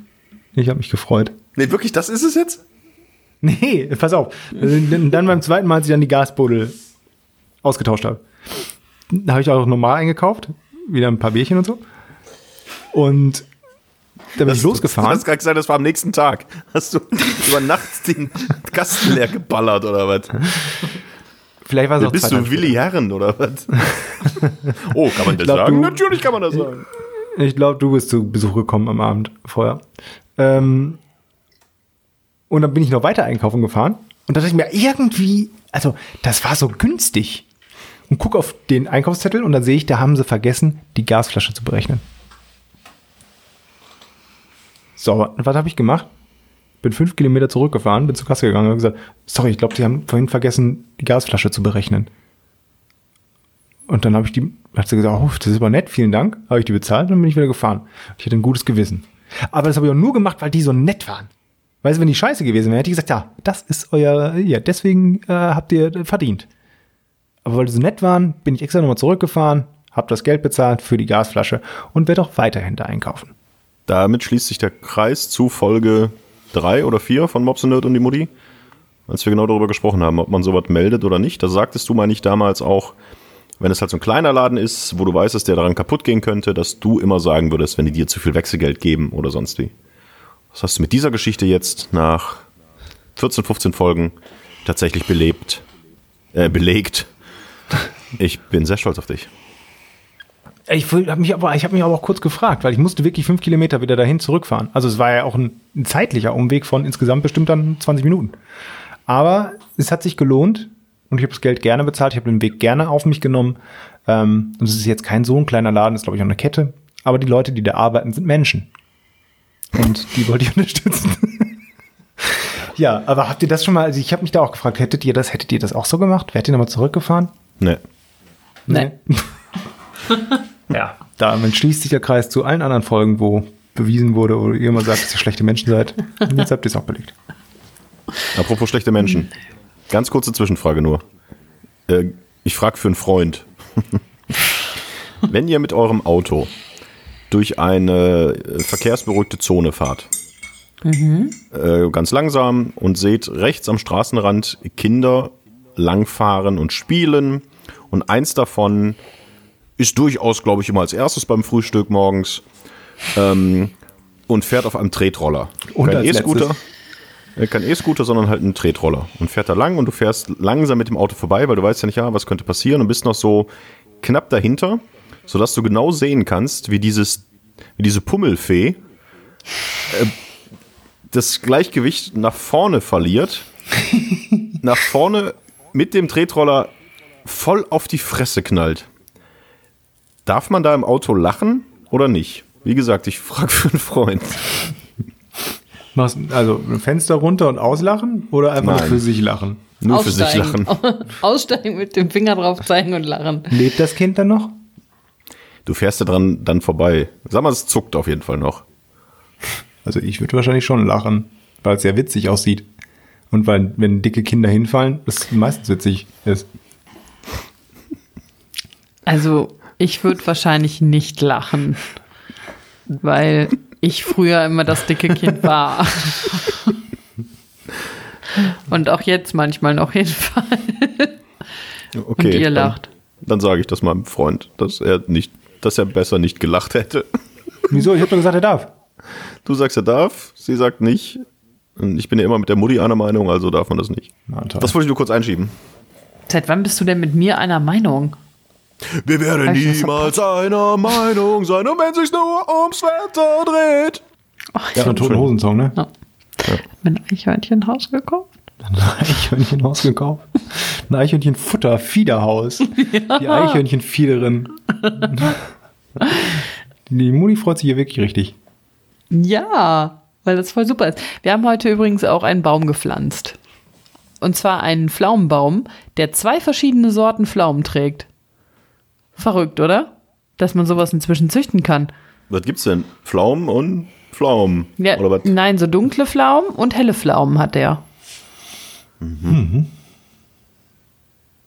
Ich habe mich gefreut. Nee, wirklich, das ist es jetzt? Nee, pass auf. Dann beim zweiten Mal, als ich dann die Gasbuddel ausgetauscht habe. Da habe ich auch normal eingekauft. Wieder ein paar Bierchen und so. Und da bin ich Du losgefahren. hast gerade gesagt, das war am nächsten Tag. Hast du [LAUGHS] über Nacht den Kasten leer geballert oder was? Vielleicht war es auch bist du Willi Herren oder was? [LAUGHS] Oh, kann man das glaub, sagen? du- Natürlich kann man das sagen. Ich glaube, du bist zu Besuch gekommen am Abend vorher. Ähm, und dann bin ich noch weiter einkaufen gefahren. Und da dachte ich mir, irgendwie, also das war so günstig. Und guck auf den Einkaufszettel und dann sehe ich, da haben sie vergessen, die Gasflasche zu berechnen. So, was habe ich gemacht? Bin fünf Kilometer zurückgefahren, bin zur Kasse gegangen und gesagt, sorry, ich glaube, sie haben vorhin vergessen, die Gasflasche zu berechnen. Und dann habe ich die, hat sie gesagt, oh, das ist aber nett, vielen Dank. Habe ich die bezahlt und dann bin ich wieder gefahren. Ich hatte ein gutes Gewissen. Aber das habe ich auch nur gemacht, weil die so nett waren. Weißt du, wenn die scheiße gewesen wäre, hätte ich gesagt, ja, das ist euer, ja, deswegen äh, habt ihr verdient. Aber weil die so nett waren, bin ich extra nochmal zurückgefahren, habe das Geld bezahlt für die Gasflasche und werde auch weiterhin da einkaufen. Damit schließt sich der Kreis zu Folge 3 oder 4 von Mobs und Nerd und die Mutti. Als wir genau darüber gesprochen haben, ob man sowas meldet oder nicht. Da sagtest du, meine ich, damals auch, wenn es halt so ein kleiner Laden ist, wo du weißt, dass der daran kaputt gehen könnte, dass du immer sagen würdest, wenn die dir zu viel Wechselgeld geben oder sonst wie. Was hast du mit dieser Geschichte jetzt nach 14, 15 Folgen tatsächlich belebt, äh, belegt? Ich bin sehr stolz auf dich. Ich habe mich aber, ich habe mich aber auch kurz gefragt, weil ich musste wirklich fünf Kilometer wieder dahin zurückfahren. Also es war ja auch ein, ein zeitlicher Umweg von insgesamt bestimmt dann 20 Minuten. Aber es hat sich gelohnt und ich habe das Geld gerne bezahlt. Ich habe den Weg gerne auf mich genommen. Ähm, und es ist jetzt kein so ein kleiner Laden, ist glaube ich auch eine Kette. Aber die Leute, die da arbeiten, sind Menschen. Und die wollte ich [LAUGHS] unterstützen. ja, aber habt ihr das schon mal, also ich habe mich da auch gefragt, hättet ihr das, hättet ihr das auch so gemacht? Wärt ihr nochmal zurückgefahren? Nee. Nee. [LAUGHS] [LAUGHS] Ja, damit schließt sich der Kreis zu allen anderen Folgen, wo bewiesen wurde oder ihr immer sagt, dass ihr schlechte Menschen seid. Und jetzt habt ihr es auch belegt. Apropos schlechte Menschen. Ganz kurze Zwischenfrage nur. Äh, ich frage für einen Freund. [LAUGHS] Wenn ihr mit eurem Auto durch eine äh, verkehrsberuhigte Zone fahrt, äh, ganz langsam und seht rechts am Straßenrand Kinder langfahren und spielen und eins davon ist durchaus, glaube ich, immer als erstes beim Frühstück morgens ähm, und fährt auf einem Tretroller. Und Kein E-Scooter. Kein E-Scooter, sondern halt ein Tretroller. Und fährt da lang und du fährst langsam mit dem Auto vorbei, weil du weißt ja nicht, ja, was könnte passieren und bist noch so knapp dahinter, sodass du genau sehen kannst, wie dieses, wie diese Pummelfee äh, das Gleichgewicht nach vorne verliert, [LAUGHS] nach vorne mit dem Tretroller voll auf die Fresse knallt. Darf man da im Auto lachen oder nicht? Wie gesagt, ich frage für einen Freund. Also ein Fenster runter und auslachen oder einfach nur Nein. für sich lachen? Nur für sich lachen. [LAUGHS] Aussteigen mit dem Finger drauf zeigen und lachen. Lebt das Kind dann noch? Du fährst da dran dann vorbei. Sag mal, es zuckt auf jeden Fall noch. Also ich würde wahrscheinlich schon lachen, weil es ja witzig aussieht. Und weil, wenn dicke Kinder hinfallen, das meistens witzig ist. Also, ich würde wahrscheinlich nicht lachen, weil ich früher immer das dicke Kind war. Und auch jetzt manchmal noch hinfallen. Okay. Und ihr dann- lacht. Dann sage ich das meinem Freund, dass er nicht, dass er besser nicht gelacht hätte. Wieso? Ich habe doch gesagt, er darf. Du sagst, er darf, sie sagt nicht. Und ich bin ja immer mit der Mutti einer Meinung, also darf man das nicht. Na, toll. Das wollte ich nur kurz einschieben. Seit wann bist du denn mit mir einer Meinung? Wir das niemals einer Meinung sein, und wenn sich nur ums Wetter dreht. Ach, ja, ein toten Hosensong, ne? Ja. Ein Eichhörnchenhaus gekauft? Ein Eichhörnchenhaus gekauft. Ein Eichhörnchenfutter, Fiederhaus. [LAUGHS] Die Eichhörnchenfiederin. Die Mutti freut sich hier wirklich richtig. Ja, weil das voll super ist. Wir haben heute übrigens auch einen Baum gepflanzt. Und zwar einen Pflaumenbaum, der zwei verschiedene Sorten Pflaumen trägt. Verrückt, oder? Dass man sowas inzwischen züchten kann. Was gibt's denn? Pflaumen und Pflaumen. Ja, Oder was? nein, so dunkle Pflaumen und helle Pflaumen hat der.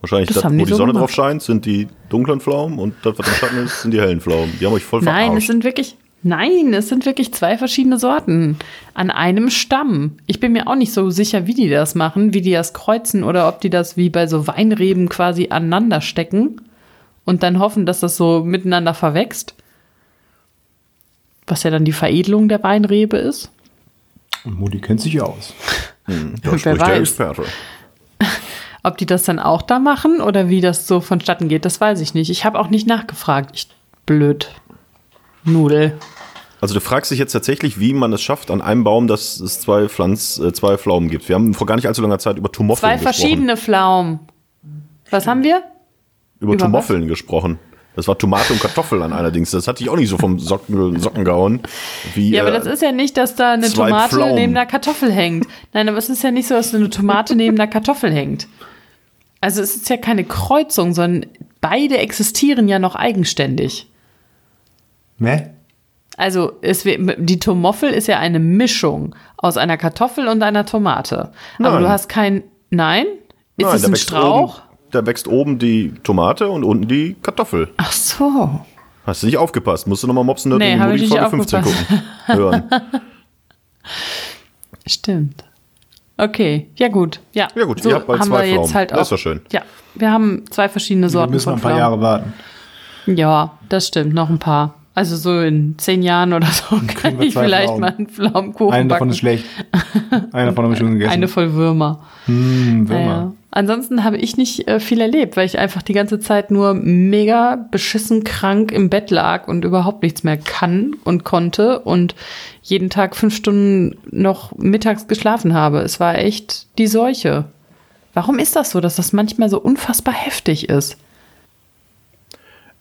Wahrscheinlich Das das, haben wo die die so Sonne gemacht. drauf scheint, sind die dunklen Pflaumen und das, was im Schatten ist, sind die hellen Pflaumen. Die haben euch voll Nein, es verarscht. sind wirklich. Nein, es sind wirklich zwei verschiedene Sorten an einem Stamm. Ich bin mir auch nicht so sicher, wie die das machen, wie die das kreuzen oder ob die das wie bei so Weinreben quasi aneinander stecken und dann hoffen, dass das so miteinander verwächst. Was ja dann die Veredelung der Weinrebe ist. Und Mutti kennt sich ja aus. [LAUGHS] Da Wer weiß. Experte. [LAUGHS] Ob die das dann auch da machen oder wie das so vonstatten geht, das weiß ich nicht. Ich habe auch nicht nachgefragt. Ich, blöd. Nudel. Also du fragst dich jetzt tatsächlich, wie man es schafft, an einem Baum, dass es zwei Pflanz, äh, zwei Pflaumen gibt. Wir haben vor gar nicht allzu langer Zeit über Tomoffeln Zwei gesprochen. verschiedene Pflaumen. Was haben wir? Über, über Tomoffeln gesprochen. Das war Tomate und Kartoffel an allerdings. Das hatte ich auch nicht so vom Socken, Socken gehauen. Wie, Ja, aber äh, das ist ja nicht, dass da eine Tomate Pflaumen. neben einer Kartoffel hängt. Nein, aber es ist ja nicht so, dass eine Tomate neben einer Kartoffel hängt. Also es ist ja keine Kreuzung, sondern beide existieren ja noch eigenständig. Ne? Also es, die Tomoffel ist ja eine Mischung aus einer Kartoffel und einer Tomate. Aber Nein. du hast kein. Nein? Ist nein, es ein Strauch? Oben, da wächst oben die Tomate und unten die Kartoffel. Ach so. Hast du nicht aufgepasst? Musst du nochmal Mopsen Nee, in Folge 15 aufgepasst. gucken. Hören. [LAUGHS] Stimmt. Okay, ja gut. Ja, Ja gut, ihr habt bald haben zwei wir jetzt Pflaumen. halt Das auch. ist doch schön. Ja, wir haben zwei verschiedene Wir Sorten müssen noch von ein paar Pflaumen. Jahre warten. Ja, das stimmt, noch ein paar. Also so in zehn Jahren oder so kann kriegen wir ich vielleicht Pflaumen. mal einen Pflaumenkuchen Einer davon ist schlecht. Einer davon habe ich [LAUGHS] schon gegessen. Eine voll Würmer. Hm, Würmer. Ansonsten habe ich nicht äh, viel erlebt, weil ich einfach die ganze Zeit nur mega beschissen krank im Bett lag und überhaupt nichts mehr kann und konnte und jeden Tag fünf Stunden noch mittags geschlafen habe. Es war echt die Seuche. Warum ist das so, dass das manchmal so unfassbar heftig ist?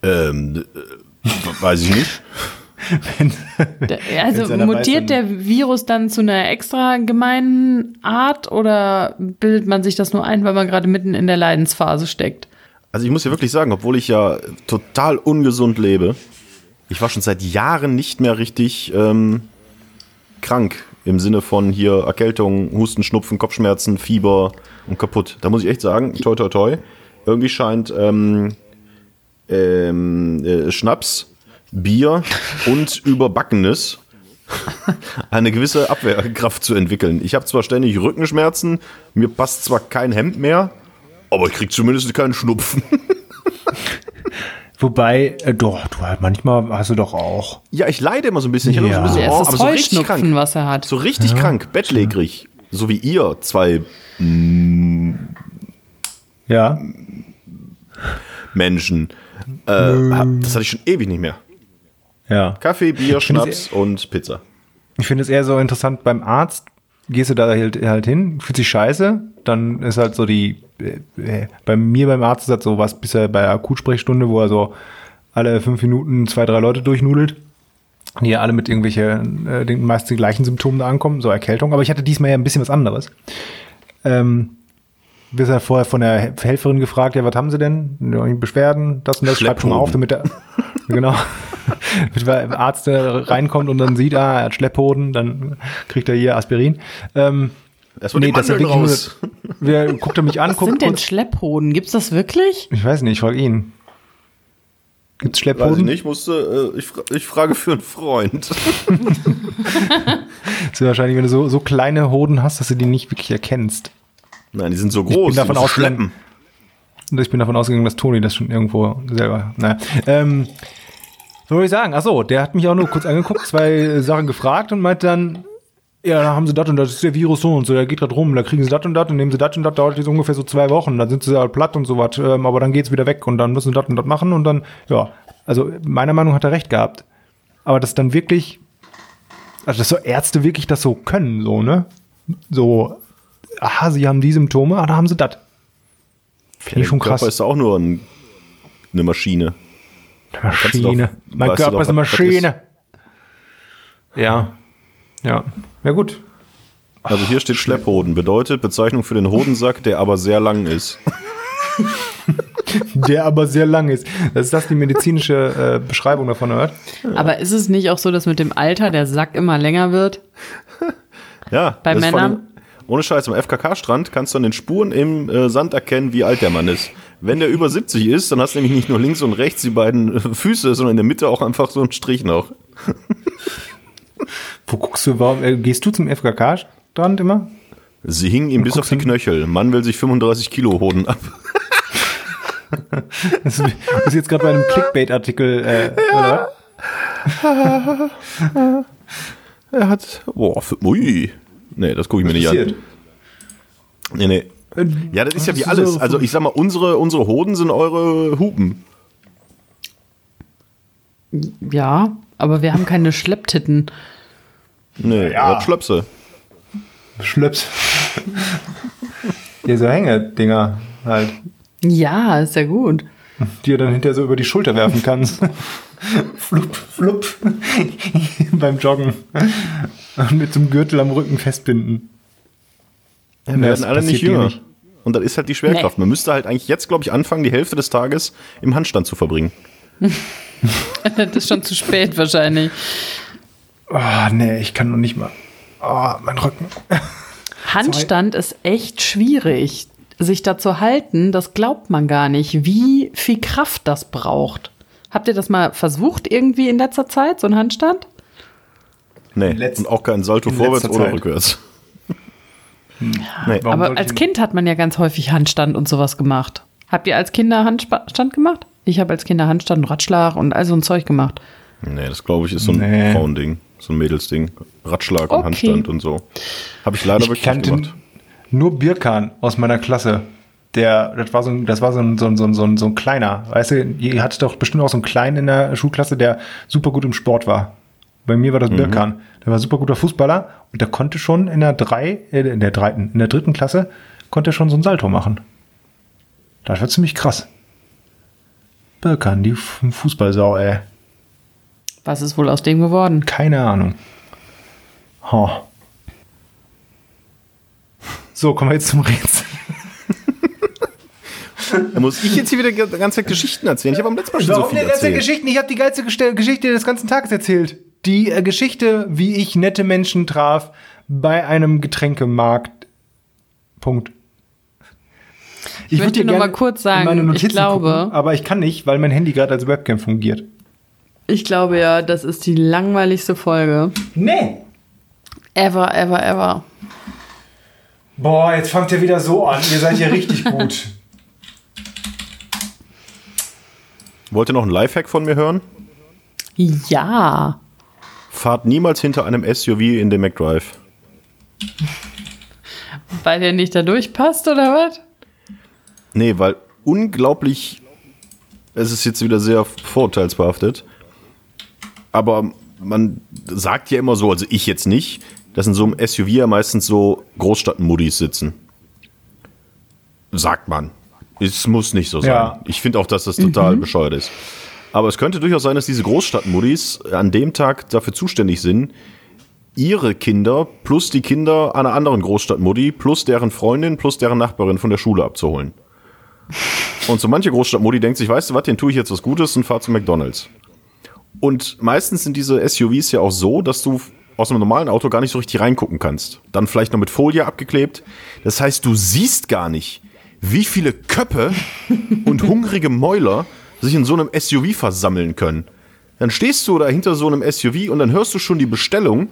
Ähm, äh, weiß ich nicht. [LAUGHS] [LAUGHS] Der- Also mutiert der Virus dann zu einer extra gemeinen Art oder bildet man sich das nur ein, weil man gerade mitten in der Leidensphase steckt? Also ich muss ja wirklich sagen, obwohl ich ja total ungesund lebe, ich war schon seit Jahren nicht mehr richtig ähm, krank. Im Sinne von hier Erkältung, Husten, Schnupfen, Kopfschmerzen, Fieber und kaputt. Da muss ich echt sagen, toi toi toi. Irgendwie scheint ähm, ähm, äh, Schnaps, Bier und Überbackenes eine gewisse Abwehrkraft zu entwickeln. Ich habe zwar ständig Rückenschmerzen, mir passt zwar kein Hemd mehr, aber ich krieg zumindest keinen Schnupfen. [LAUGHS] Wobei, äh, doch, du halt manchmal hast du doch auch. Ja, ich leide immer so ein bisschen. Ich Ja. so ein bisschen, oh, ist aber so richtig krank. was er hat. So richtig krank, bettlägerig. So wie ihr, zwei Ja. Menschen. Äh, das hatte ich schon ewig nicht mehr. Ja. Kaffee, Bier, Schnaps und Pizza. Ich finde es eher so interessant beim Arzt. Gehst du da halt, halt hin, fühlt sich scheiße, dann ist halt so die, äh, äh, bei mir beim Arzt ist halt so was bisher bei der Akutsprechstunde, wo er so alle fünf Minuten zwei, drei Leute durchnudelt, die ja alle mit irgendwelchen, äh, den meisten gleichen Symptomen da ankommen, so Erkältung. Aber ich hatte diesmal ja ein bisschen was anderes. Ähm, wir ja vorher von der Helferin gefragt, ja, was haben Sie denn? Ja, Beschwerden, das und das, schreibt schon mal auf, damit er, genau, [LAUGHS] damit der Arzt reinkommt und dann sieht, ah, er hat Schlepphoden, dann kriegt er hier Aspirin. Ähm, Erstmal die das ist raus. nur, wer guckt er mich an, Was guckt sind denn kurz, Schlepphoden? Gibt's das wirklich? ich weiß nicht, ich frage ihn. Gibt's Weiß ich Schlepphoden? nicht, musste, äh, ich, fra ich frage für einen Freund. Das [LAUGHS] ist wahrscheinlich, wenn du so, so kleine Hoden hast, dass du die nicht wirklich erkennst. Nein, die sind so bin groß. davon die musst du ausgegangen- Und ich bin davon ausgegangen, dass Toni das schon irgendwo selber. Naja. Ähm, was soll ich sagen? Achso, der hat mich auch nur kurz angeguckt, zwei äh, Sachen gefragt und meint dann, ja, da haben sie das und das, ist der Virus so und so, der geht gerade rum, da kriegen sie das und das und nehmen sie das und das, dauert jetzt ungefähr so zwei Wochen, dann sind sie halt platt und so was, ähm, aber dann geht's wieder weg und dann müssen sie das und das machen und dann, ja, also meiner Meinung nach hat er recht gehabt. Aber das dann wirklich, also dass so Ärzte wirklich das so können, so, ne? So, aha, sie haben die Symptome, ah, da haben sie das. Finde ich schon Körper krass. ist auch nur ein, eine Maschine. Maschine. doch- mein Körper doch, ist eine Maschine. Ja. Ja. Ja, gut. Also hier steht Schlepphoden, bedeutet Bezeichnung für den Hodensack, der aber sehr lang ist. [LAUGHS] Der aber sehr lang ist. Das ist das die medizinische äh, Beschreibung davon, oder? Aber ist es nicht auch so, dass mit dem Alter der Sack immer länger wird? Ja, Bei Männern? ohne Scheiß, am FKK-Strand kannst du an den Spuren im äh, Sand erkennen, wie alt der Mann ist. Wenn der über 70 ist, dann hast du nämlich nicht nur links und rechts die beiden [LAUGHS] Füße, sondern in der Mitte auch einfach so einen Strich noch. Wo guckst du, warum, äh, gehst du zum FKK-Strand immer? Sie hingen ihm bis auf die Knöchel. Mann will sich 35 Kilo Hoden ab. [LAUGHS] Das ist, jetzt gerade bei einem Clickbait-Artikel, äh, oder? [LAUGHS] Er hat, boah, für, ui. Nee, das gucke ich mir nicht Passiert. an. Nee, nee. Ja, das ist ja wie ist alles. so- Also ich sag mal, unsere, unsere Hoden sind eure Hupen. Ja, aber wir haben keine Schlepptitten. Nee, Ja. ja. Schlöpse. Schlöps. Hier so Hänge-Dinger halt, Ja, ist ja gut. die du dann hinterher so über die Schulter werfen kannst. [LAUGHS] flupp, flupp. [LAUGHS] Beim Joggen. Und mit so einem Gürtel am Rücken festbinden. Wir Nee, das werden alle nicht jünger. nicht. Und das ist halt die Schwerkraft. Nee. Man müsste halt eigentlich jetzt, glaube ich, anfangen, die Hälfte des Tages im Handstand zu verbringen. [LAUGHS] Das ist schon zu spät wahrscheinlich. Oh, nee, ich kann noch nicht mal. Oh, mein Rücken. [LAUGHS] Handstand ist echt schwierig. Sich da zu halten, das glaubt man gar nicht, wie viel Kraft das braucht. Habt ihr das mal versucht irgendwie in letzter Zeit, so ein Handstand? Nee, letz- und auch kein Salto vorwärts oder Zeit. Rückwärts. nee. Aber als Kind hat man ja ganz häufig Handstand und sowas gemacht. Habt ihr als Kinder Handstand gemacht? Ich habe als Kinder Handstand und Ratschlag und all so ein Zeug gemacht. Nee, das glaube ich ist so ein Nee. Frauending, so ein Mädelsding. Ratschlag und Okay. Handstand und so. Habe ich leider Ich wirklich kannte nicht gemacht. nur Birkan aus meiner Klasse. Der, das war so ein, das war so ein, so ein, so ein, so ein, so ein kleiner. Weißt du, ihr hattet doch bestimmt auch so einen kleinen in der Schulklasse, der super gut im Sport war. Bei mir war das Birkan. Der war super guter Fußballer und der konnte schon in der drei, äh, in der dritten, in der dritten Klasse, konnte er schon so ein Salto machen. Das war ziemlich krass. Birkan, die Fußballsau, ey. Was ist wohl aus dem geworden? Keine Ahnung. Ha. So, kommen wir jetzt zum Rätsel. [LAUGHS] Da muss ich jetzt hier wieder die ganze Zeit Geschichten erzählen. Ich habe am letzten Mal schon so viel erzählt. Geschichten? Ich habe die geilste Geschichte des ganzen Tages erzählt. Die äh, Geschichte, wie ich nette Menschen traf bei einem Getränkemarkt. Punkt. Ich, möchte würd dir nur gerne mal kurz sagen, meine ich Notizen glaube- gucken, aber ich kann nicht, weil mein Handy gerade als Webcam fungiert. Ich glaube ja, das ist die langweiligste Folge. Nee. Ever, ever, ever. Boah, jetzt fangt ihr wieder so an. Ihr seid ja richtig [LAUGHS] gut. Wollt ihr noch einen Lifehack von mir hören? Ja. Fahrt niemals hinter einem SUV in den McDrive. Weil der nicht da durchpasst, oder was? Nee, weil unglaublich, es ist jetzt wieder sehr vorurteilsbehaftet, aber man sagt ja immer so, also ich jetzt nicht, dass in so einem SUV ja meistens so Großstadtmuddis sitzen. Sagt man. Es muss nicht so sein. Ja. Ich finde auch, dass das total bescheuert ist. Aber es könnte durchaus sein, dass diese Großstadtmuddis an dem Tag dafür zuständig sind, ihre Kinder plus die Kinder einer anderen Großstadtmutti plus deren Freundin plus deren Nachbarin von der Schule abzuholen. Und so manche Großstadtmutti denkt sich, weißt du was, den tue ich jetzt was Gutes und fahr zu McDonalds. Und meistens sind diese SUVs ja auch so, dass du aus einem normalen Auto gar nicht so richtig reingucken kannst. Dann vielleicht noch mit Folie abgeklebt. Das heißt, du siehst gar nicht, wie viele Köppe und hungrige Mäuler sich in so einem SUV versammeln können. Dann stehst du da hinter so einem SUV und dann hörst du schon die Bestellung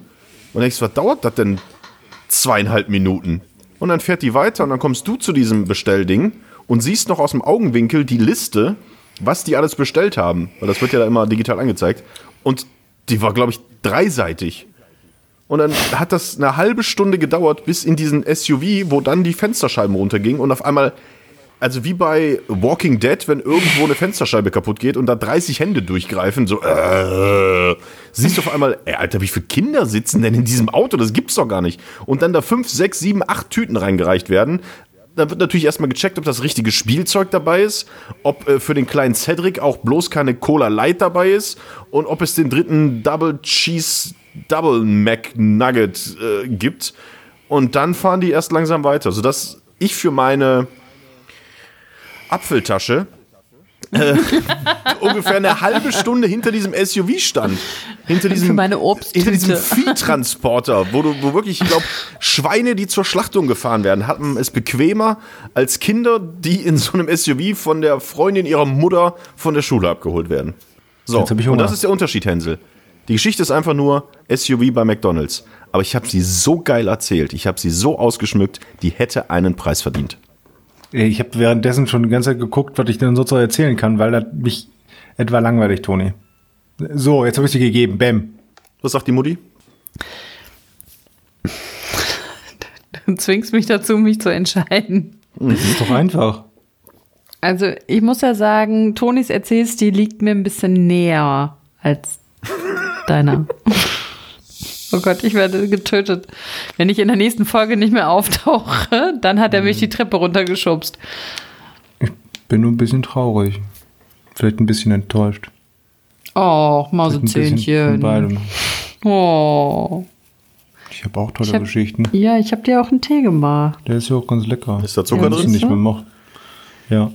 und denkst, was dauert das denn? Zweieinhalb Minuten. Und dann fährt die weiter und dann kommst du zu diesem Bestellding und siehst noch aus dem Augenwinkel die Liste, was die alles bestellt haben. Weil das wird ja da immer digital angezeigt. Und die war, glaube ich, dreiseitig. Und dann hat das eine halbe Stunde gedauert, bis in diesen SUV, wo dann die Fensterscheiben runtergingen und auf einmal, also wie bei Walking Dead, wenn irgendwo eine Fensterscheibe kaputt geht und da 30 Hände durchgreifen, so, äh, siehst du auf einmal, ey, Alter, wie viele Kinder sitzen denn in diesem Auto? Das gibt's doch gar nicht. Und dann da fünf, sechs, sieben, acht Tüten reingereicht werden. Da wird natürlich erstmal gecheckt, ob das richtige Spielzeug dabei ist, ob äh, für den kleinen Cedric auch bloß keine Cola Light dabei ist und ob es den dritten Double Cheese Double McNugget äh, gibt. Und dann fahren die erst langsam weiter, sodass ich für meine Apfeltasche äh, ungefähr eine halbe Stunde hinter diesem SUV stand. Hinter diesem, hinter diesem Viehtransporter, wo du, wo wirklich, ich glaube, Schweine, die zur Schlachtung gefahren werden, hatten es bequemer als Kinder, die in so einem SUV von der Freundin ihrer Mutter von der Schule abgeholt werden. So, Jetzt hab ich und das ist der Unterschied, Hänsel. Die Geschichte ist einfach nur SUV bei McDonalds. Aber ich habe sie so geil erzählt, ich habe sie so ausgeschmückt, die hätte einen Preis verdient. Ich habe währenddessen schon die ganze Zeit geguckt, was ich denn sozusagen erzählen kann, weil das mich etwa langweilig, Toni. So, jetzt habe ich sie gegeben. Bäm. Was sagt die Mutti? Du zwingst mich dazu, mich zu entscheiden. Das ist doch einfach. Also, ich muss ja sagen, Tonis Erzählstil liegt mir ein bisschen näher als deiner. Oh Gott, ich werde getötet. Wenn ich in der nächsten Folge nicht mehr auftauche, dann hat er mich die Treppe runtergeschubst. Bin nur ein bisschen traurig. Vielleicht ein bisschen enttäuscht. Oh, Mausezähnchen. Oh. Ich habe auch tolle Ich hab- Geschichten. Ja, ich habe dir auch einen Tee gemacht. Der ist ja auch ganz lecker. Ist da Zucker Ja, drin? du nicht so? mehr mocht. Ja.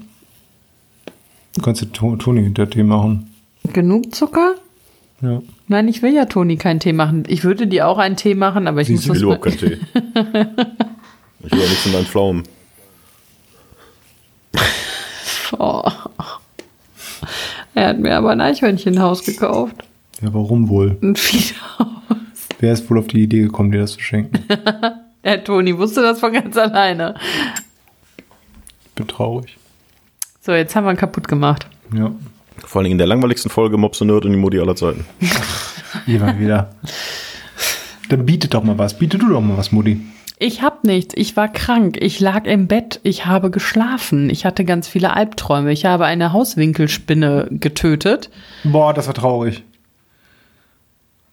Du kannst To- Toni der Tee machen. Genug Zucker? Ja. Nein, ich will ja Toni keinen Tee machen. Ich würde dir auch einen Tee machen, aber ich Siehst muss Ich das will überhaupt keinen Tee. [LAUGHS] Ich will auch nichts in deinen Pflaumen. [LAUGHS] Oh. Er hat mir aber ein Eichhörnchenhaus gekauft. Ja, warum wohl? Ein Viehhaus. Wer ist wohl auf die Idee gekommen, dir das zu schenken? [LAUGHS] Der Toni wusste das von ganz alleine. Ich bin traurig. So, jetzt haben wir ihn kaputt gemacht. Ja. Vor allen Dingen in der langweiligsten Folge Mops und Nerd und die Mutti aller Zeiten. [LAUGHS] Immer wieder. Dann bietet doch mal was. Biete du doch mal was, Mutti. Ich hab nichts. Ich war krank. Ich lag im Bett. Ich habe geschlafen. Ich hatte ganz viele Albträume. Ich habe eine Hauswinkelspinne getötet. Boah, das war traurig.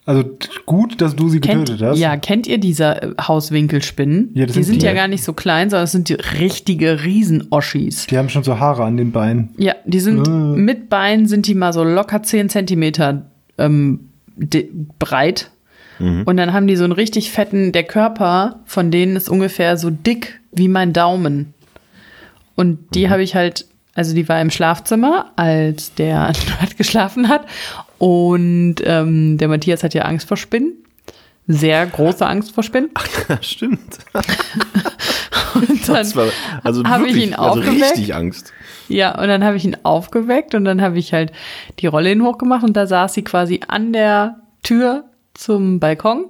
Also gut, dass du sie Kennt, getötet hast. ja, kennt ihr diese äh, Hauswinkelspinnen? Ja, das die sind sind die. ja gar nicht so klein, sondern es sind die richtige Riesenoschis. Die haben schon so Haare an den Beinen. Ja, die sind Äh. mit Beinen sind die mal so locker 10 Zentimeter ähm, breit. Und dann haben die so einen richtig fetten, der Körper von denen ist ungefähr so dick wie mein Daumen. Und die habe ich halt, also die war im Schlafzimmer, als der [LAUGHS] Nerd geschlafen hat. Und ähm, der Matthias hat ja Angst vor Spinnen. Sehr große Angst vor Spinnen. Stimmt. [LAUGHS] Und dann Das war, also habe ich wirklich, ihn also aufgeweckt. richtig Angst. Ja, und dann habe ich ihn aufgeweckt und dann habe ich halt die Rolle hin hochgemacht und da saß sie quasi an der Tür zum Balkon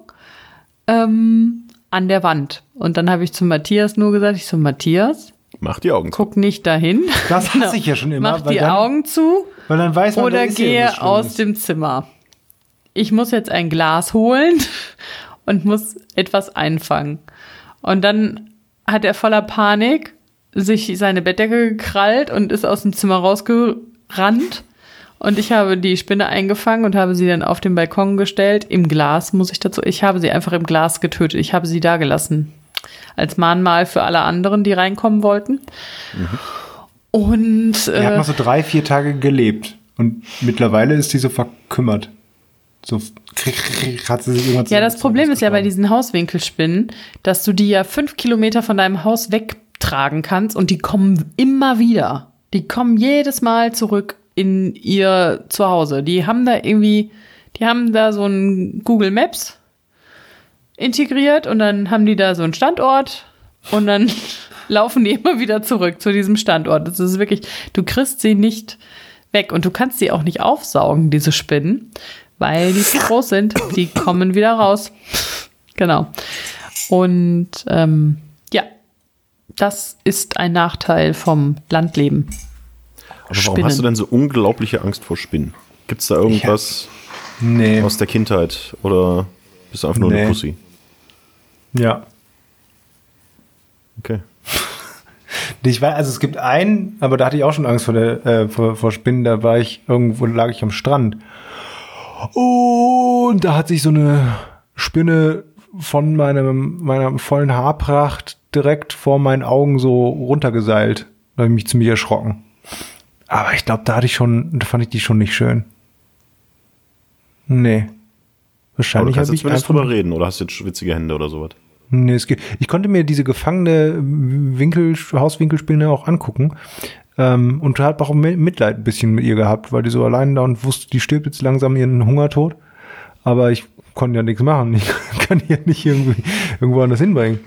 ähm, an der Wand. Und dann habe ich zu Matthias nur gesagt, ich so, Matthias, Mach die Augen zu. guck nicht dahin. Das hasse ich ja [LAUGHS] schon immer. Mach weil die dann, Augen zu Weil dann weiß man, oder gehe aus dem Zimmer. Ich muss jetzt ein Glas holen [LAUGHS] und muss etwas einfangen. Und dann hat er voller Panik sich seine Bettdecke gekrallt und ist aus dem Zimmer rausgerannt. Und ich habe die Spinne eingefangen und habe sie dann auf den Balkon gestellt. Im Glas muss ich dazu. Ich habe sie einfach im Glas getötet. Ich habe sie da gelassen. Als Mahnmal für alle anderen, die reinkommen wollten. Und Er hat äh, noch so drei, vier Tage gelebt. Und mittlerweile ist die so verkümmert. So hat sie sich irgendwann Ja, das Problem ist ja bei diesen Hauswinkelspinnen, dass du die ja fünf Kilometer von deinem Haus wegtragen kannst und die kommen immer wieder. Die kommen jedes Mal zurück in ihr Zuhause. Die haben da irgendwie, die haben da so ein Google Maps integriert und dann haben die da so einen Standort und dann laufen die immer wieder zurück zu diesem Standort. Das ist wirklich, du kriegst sie nicht weg und du kannst sie auch nicht aufsaugen, diese Spinnen, weil die zu groß sind. Die kommen wieder raus. Genau. Und ähm, ja, das ist ein Nachteil vom Landleben. Aber warum Spinnen. hast du denn so unglaubliche Angst vor Spinnen? Gibt es da irgendwas Nee. aus der Kindheit oder bist du einfach nur Nee. eine Pussy? Ja. Okay. Ich weiß, also es gibt einen, aber da hatte ich auch schon Angst vor, der, äh, vor, vor Spinnen. Da war ich irgendwo, lag ich am Strand. Und da hat sich so eine Spinne von meinem, meiner vollen Haarpracht direkt vor meinen Augen so runtergeseilt. Da habe ich mich ziemlich erschrocken. Aber ich glaube, da hatte ich schon, da fand ich die schon nicht schön. Nee. Aber du Wahrscheinlich kannst habe jetzt zumindest drüber reden oder hast jetzt schwitzige Hände oder sowas. Nee, es geht. Ich konnte mir diese gefangene Winkel, Hauswinkelspinne auch angucken. Ähm, und habe auch Mi- Mitleid ein bisschen mit ihr gehabt, weil die so allein da und wusste, die stirbt jetzt langsam ihren Hungertod. Aber ich konnte ja nichts machen. Ich [LAUGHS] kann die ja nicht irgendwie irgendwo anders hinbringen.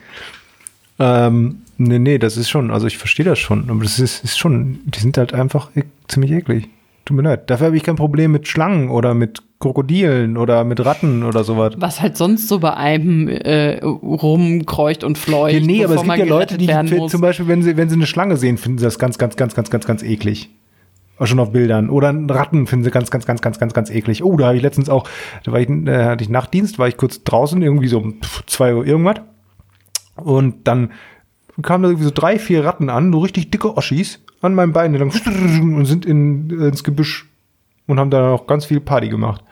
Ähm, nee, nee, das ist schon, also ich verstehe das schon, aber das ist, ist schon, die sind halt einfach e ziemlich eklig. Tut mir leid. Dafür habe ich kein Problem mit Schlangen oder mit Krokodilen oder mit Ratten oder sowas. Was halt sonst so bei einem äh, rumkreucht und fleucht. Ja, nee, aber es gibt ja Leute, die zum Beispiel, wenn sie, wenn sie eine Schlange sehen, finden sie das ganz, ganz, ganz, ganz, ganz, ganz eklig. Auch schon auf Bildern. Oder einen Ratten finden sie ganz, ganz, ganz, ganz, ganz, ganz eklig. Oh, da habe ich letztens auch, da war ich, äh, hatte ich Nachtdienst, war ich kurz draußen, irgendwie so um zwei Uhr irgendwas. Und dann kamen da irgendwie so drei, vier Ratten an, so richtig dicke Oschis an meinem Bein entlang [LAUGHS] und sind in, ins Gebüsch und haben da auch ganz viel Party gemacht.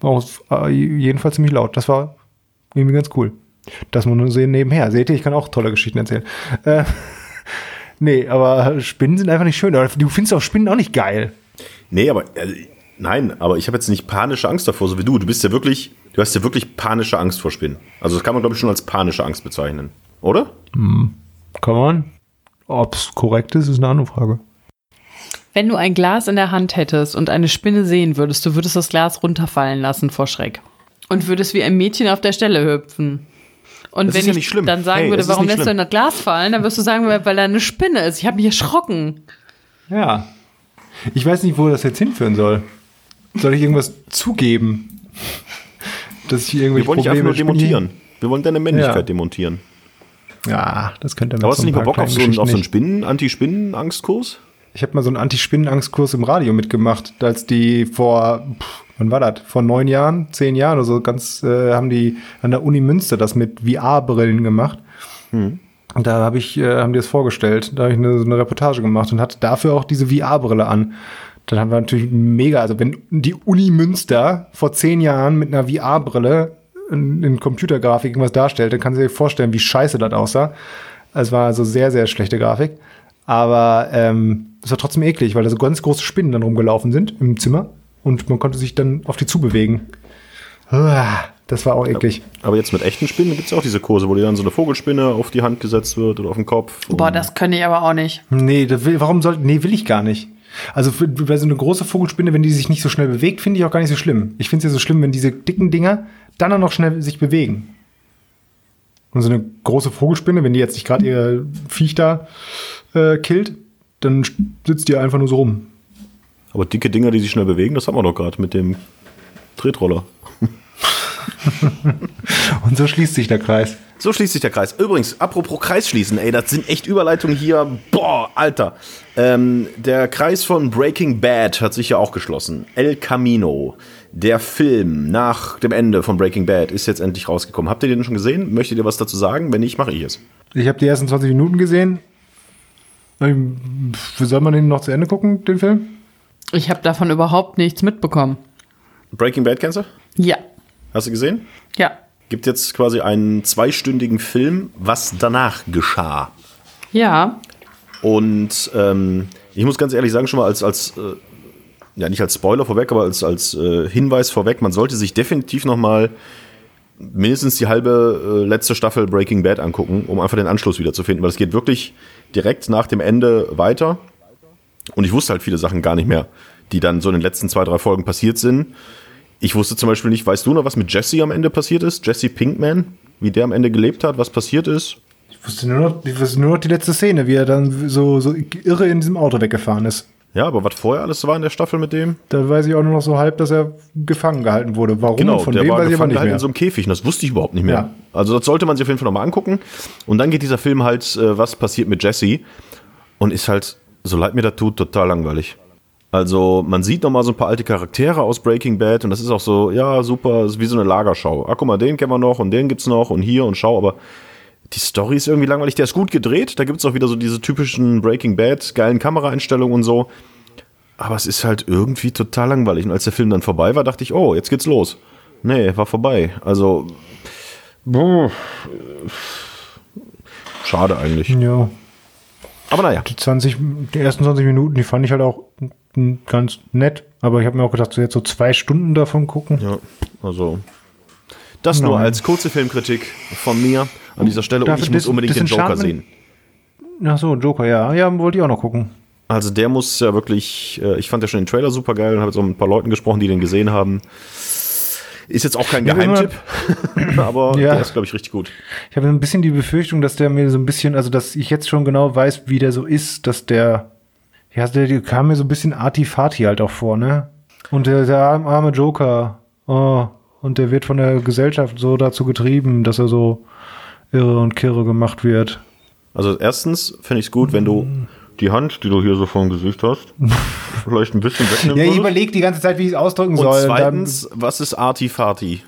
War auch äh, jedenfalls ziemlich laut. Das war irgendwie ganz cool. Das muss man nur sehen nebenher. Seht ihr, ich kann auch tolle Geschichten erzählen. Äh, [LAUGHS] nee, aber Spinnen sind einfach nicht schön. Aber du findest auch Spinnen auch nicht geil. Nee, aber äh, nein, aber ich habe jetzt nicht panische Angst davor, so wie du. Du bist ja wirklich, du hast ja wirklich panische Angst vor Spinnen. Also das kann man, glaube ich, schon als panische Angst bezeichnen. Oder? Kann man? Ob es korrekt ist, ist eine andere Frage. Wenn du ein Glas in der Hand hättest und eine Spinne sehen würdest, du würdest das Glas runterfallen lassen vor Schreck. Und würdest wie ein Mädchen auf der Stelle hüpfen. Und Das wenn ist ja ich nicht schlimm. dann sagen Hey, würde, warum lässt du schlimm. in das Glas fallen, dann wirst du sagen, weil da eine Spinne ist. Ich habe mich erschrocken. Ja. Ich weiß nicht, wo das jetzt hinführen soll. Soll ich irgendwas zugeben? Dass ich irgendwelche Wir wollen dich einfach nur demontieren. Wir wollen deine Männlichkeit Ja. demontieren. Ja, das könnte Aber hast du nicht mal Bock auf so einen, auf so einen Spinnen, Anti-Spinnen-Angstkurs? Ich habe mal so einen Anti-Spinnenangst-Kurs im Radio mitgemacht, als die vor, pff, wann war das? Vor neun Jahren, zehn Jahren oder so, ganz, äh, haben die an der Uni Münster das mit VR-Brillen gemacht. Und da habe ich, äh, haben die das vorgestellt. Da habe ich eine, so eine Reportage gemacht und hatte dafür auch diese VR-Brille an. Dann haben wir natürlich mega, also wenn die Uni Münster vor zehn Jahren mit einer VR-Brille in, in Computergrafik irgendwas darstellt, dann kannst du dir vorstellen, wie scheiße das aussah. Es war also sehr, sehr schlechte Grafik. Aber ähm, es war trotzdem eklig, weil da so ganz große Spinnen dann rumgelaufen sind im Zimmer und man konnte sich dann auf die zubewegen. Uah, Das war auch eklig. Aber jetzt mit echten Spinnen gibt es auch diese Kurse, wo dir dann so eine Vogelspinne auf die Hand gesetzt wird oder auf den Kopf. Boah, das könnte ich aber auch nicht. Nee, will, warum soll, nee, will ich gar nicht. Also bei so eine große Vogelspinne, wenn die sich nicht so schnell bewegt, finde ich auch gar nicht so schlimm. Ich finde es ja so schlimm, wenn diese dicken Dinger dann auch noch schnell sich bewegen. Und so eine große Vogelspinne, wenn die jetzt nicht gerade ihr Viech da äh, killt, dann sitzt die einfach nur so rum. Aber dicke Dinger, die sich schnell bewegen, das haben wir doch gerade mit dem Tretroller. [LAUGHS] Und so schließt sich der Kreis. So schließt sich der Kreis. Übrigens, apropos Kreis schließen, ey, das sind echt Überleitungen hier. Boah, Alter. Ähm, der Kreis von Breaking Bad hat sich ja auch geschlossen. El Camino, der Film nach dem Ende von Breaking Bad, ist jetzt endlich rausgekommen. Habt ihr den schon gesehen? Möchtet ihr was dazu sagen? Wenn nicht, mache ich es. Ich habe die ersten 20 Minuten gesehen. Soll man den noch zu Ende gucken, den Film? Ich habe davon überhaupt nichts mitbekommen. Breaking Bad kennst du? Ja, Hast du gesehen? ja. Gibt jetzt quasi einen zweistündigen Film, was danach geschah. Ja, Und ähm, ich muss ganz ehrlich sagen, schon mal als, als äh, ja nicht als Spoiler vorweg, aber als, als äh, Hinweis vorweg, man sollte sich definitiv noch mal mindestens die halbe äh, letzte Staffel Breaking Bad angucken, um einfach den Anschluss wiederzufinden, weil es geht wirklich direkt nach dem Ende weiter. Und ich wusste halt viele Sachen gar nicht mehr, die dann so in den letzten zwei, drei Folgen passiert sind. Ich wusste zum Beispiel nicht, weißt du noch, was mit Jesse am Ende passiert ist? Jesse Pinkman, wie der am Ende gelebt hat, was passiert ist? Ich wusste nur noch, ich wusste nur noch die letzte Szene, wie er dann so, so irre in diesem Auto weggefahren ist. Ja, aber was vorher alles war in der Staffel mit dem? Da weiß ich auch nur noch so halb, dass er gefangen gehalten wurde. Warum? Genau, Von der wem war weiß ich aber gefangen nicht gehalten mehr. in so einem Käfig. Und das wusste ich überhaupt nicht mehr. Ja. Also das sollte man sich auf jeden Fall nochmal angucken. Und dann geht dieser Film halt, äh, was passiert mit Jesse? Und ist halt, so leid mir das tut, total langweilig. Also man sieht nochmal so ein paar alte Charaktere aus Breaking Bad und das ist auch so, ja super, ist wie so eine Lagerschau. Ah, guck mal, den kennen wir noch und den gibt's noch und hier und schau, aber die Story ist irgendwie langweilig. Der ist gut gedreht, da gibt's auch wieder so diese typischen Breaking Bad, geilen Kameraeinstellungen und so. Aber es ist halt irgendwie total langweilig. Und als der Film dann vorbei war, dachte ich, oh, jetzt geht's los. Nee, war vorbei. Also, boah, schade eigentlich. Ja, Aber naja, die 20, die ersten 20 Minuten, die fand ich halt auch ganz nett. Aber ich habe mir auch gedacht, so jetzt so zwei Stunden davon gucken. ja, also Das nur Nein. als kurze Filmkritik von mir an dieser Stelle. Und ich muss unbedingt den Joker sehen. Ach so, Joker, ja. Ja, wollte ich auch noch gucken. Also der muss ja wirklich, äh, ich fand ja schon den Trailer super geil und habe jetzt auch mit ein paar Leuten gesprochen, die den gesehen haben. Ist jetzt auch kein Geheimtipp, [LAUGHS] aber [LAUGHS] Ja. der ist, glaube ich, richtig gut. Ich habe ein bisschen die Befürchtung, dass der mir so ein bisschen, also dass ich jetzt schon genau weiß, wie der so ist, dass der, ja, der, kam mir so ein bisschen Artifati halt auch vor, ne? Und der, der arme arme Joker, oh, und der wird von der Gesellschaft so dazu getrieben, dass er so irre und kirre gemacht wird. Also erstens finde ich es gut, wenn du die Hand, die du hier so vor dem Gesicht hast, [LAUGHS] vielleicht ein bisschen wegnehmen Ja, ich überlege die ganze Zeit, wie ich es ausdrücken Und soll. zweitens, was ist Artifati?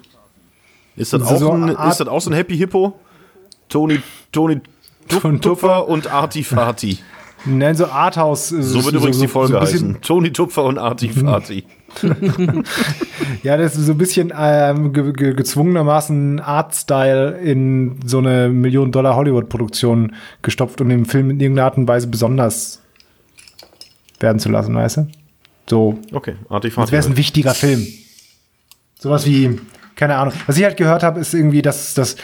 Ist das, auch so ein, ist das auch so ein Happy Hippo? Tony, Tony Tuff- Tupfer. Tupfer und Artifati. [LAUGHS] nein, so Arthouse. So wird übrigens die Folge heißen. Tony Tupfer und Artifati. [LAUGHS] [LAUGHS] Ja, das ist so ein bisschen ähm, ge ge gezwungenermaßen Art-Style in so eine Million-Dollar-Hollywood-Produktion gestopft, um den Film in irgendeiner Art und Weise besonders werden zu lassen, weißt du? So, Okay, als Artifati. wäre es ein wichtiger Film. Sowas wie, keine Ahnung. Was ich halt gehört habe, ist irgendwie, dass, dass,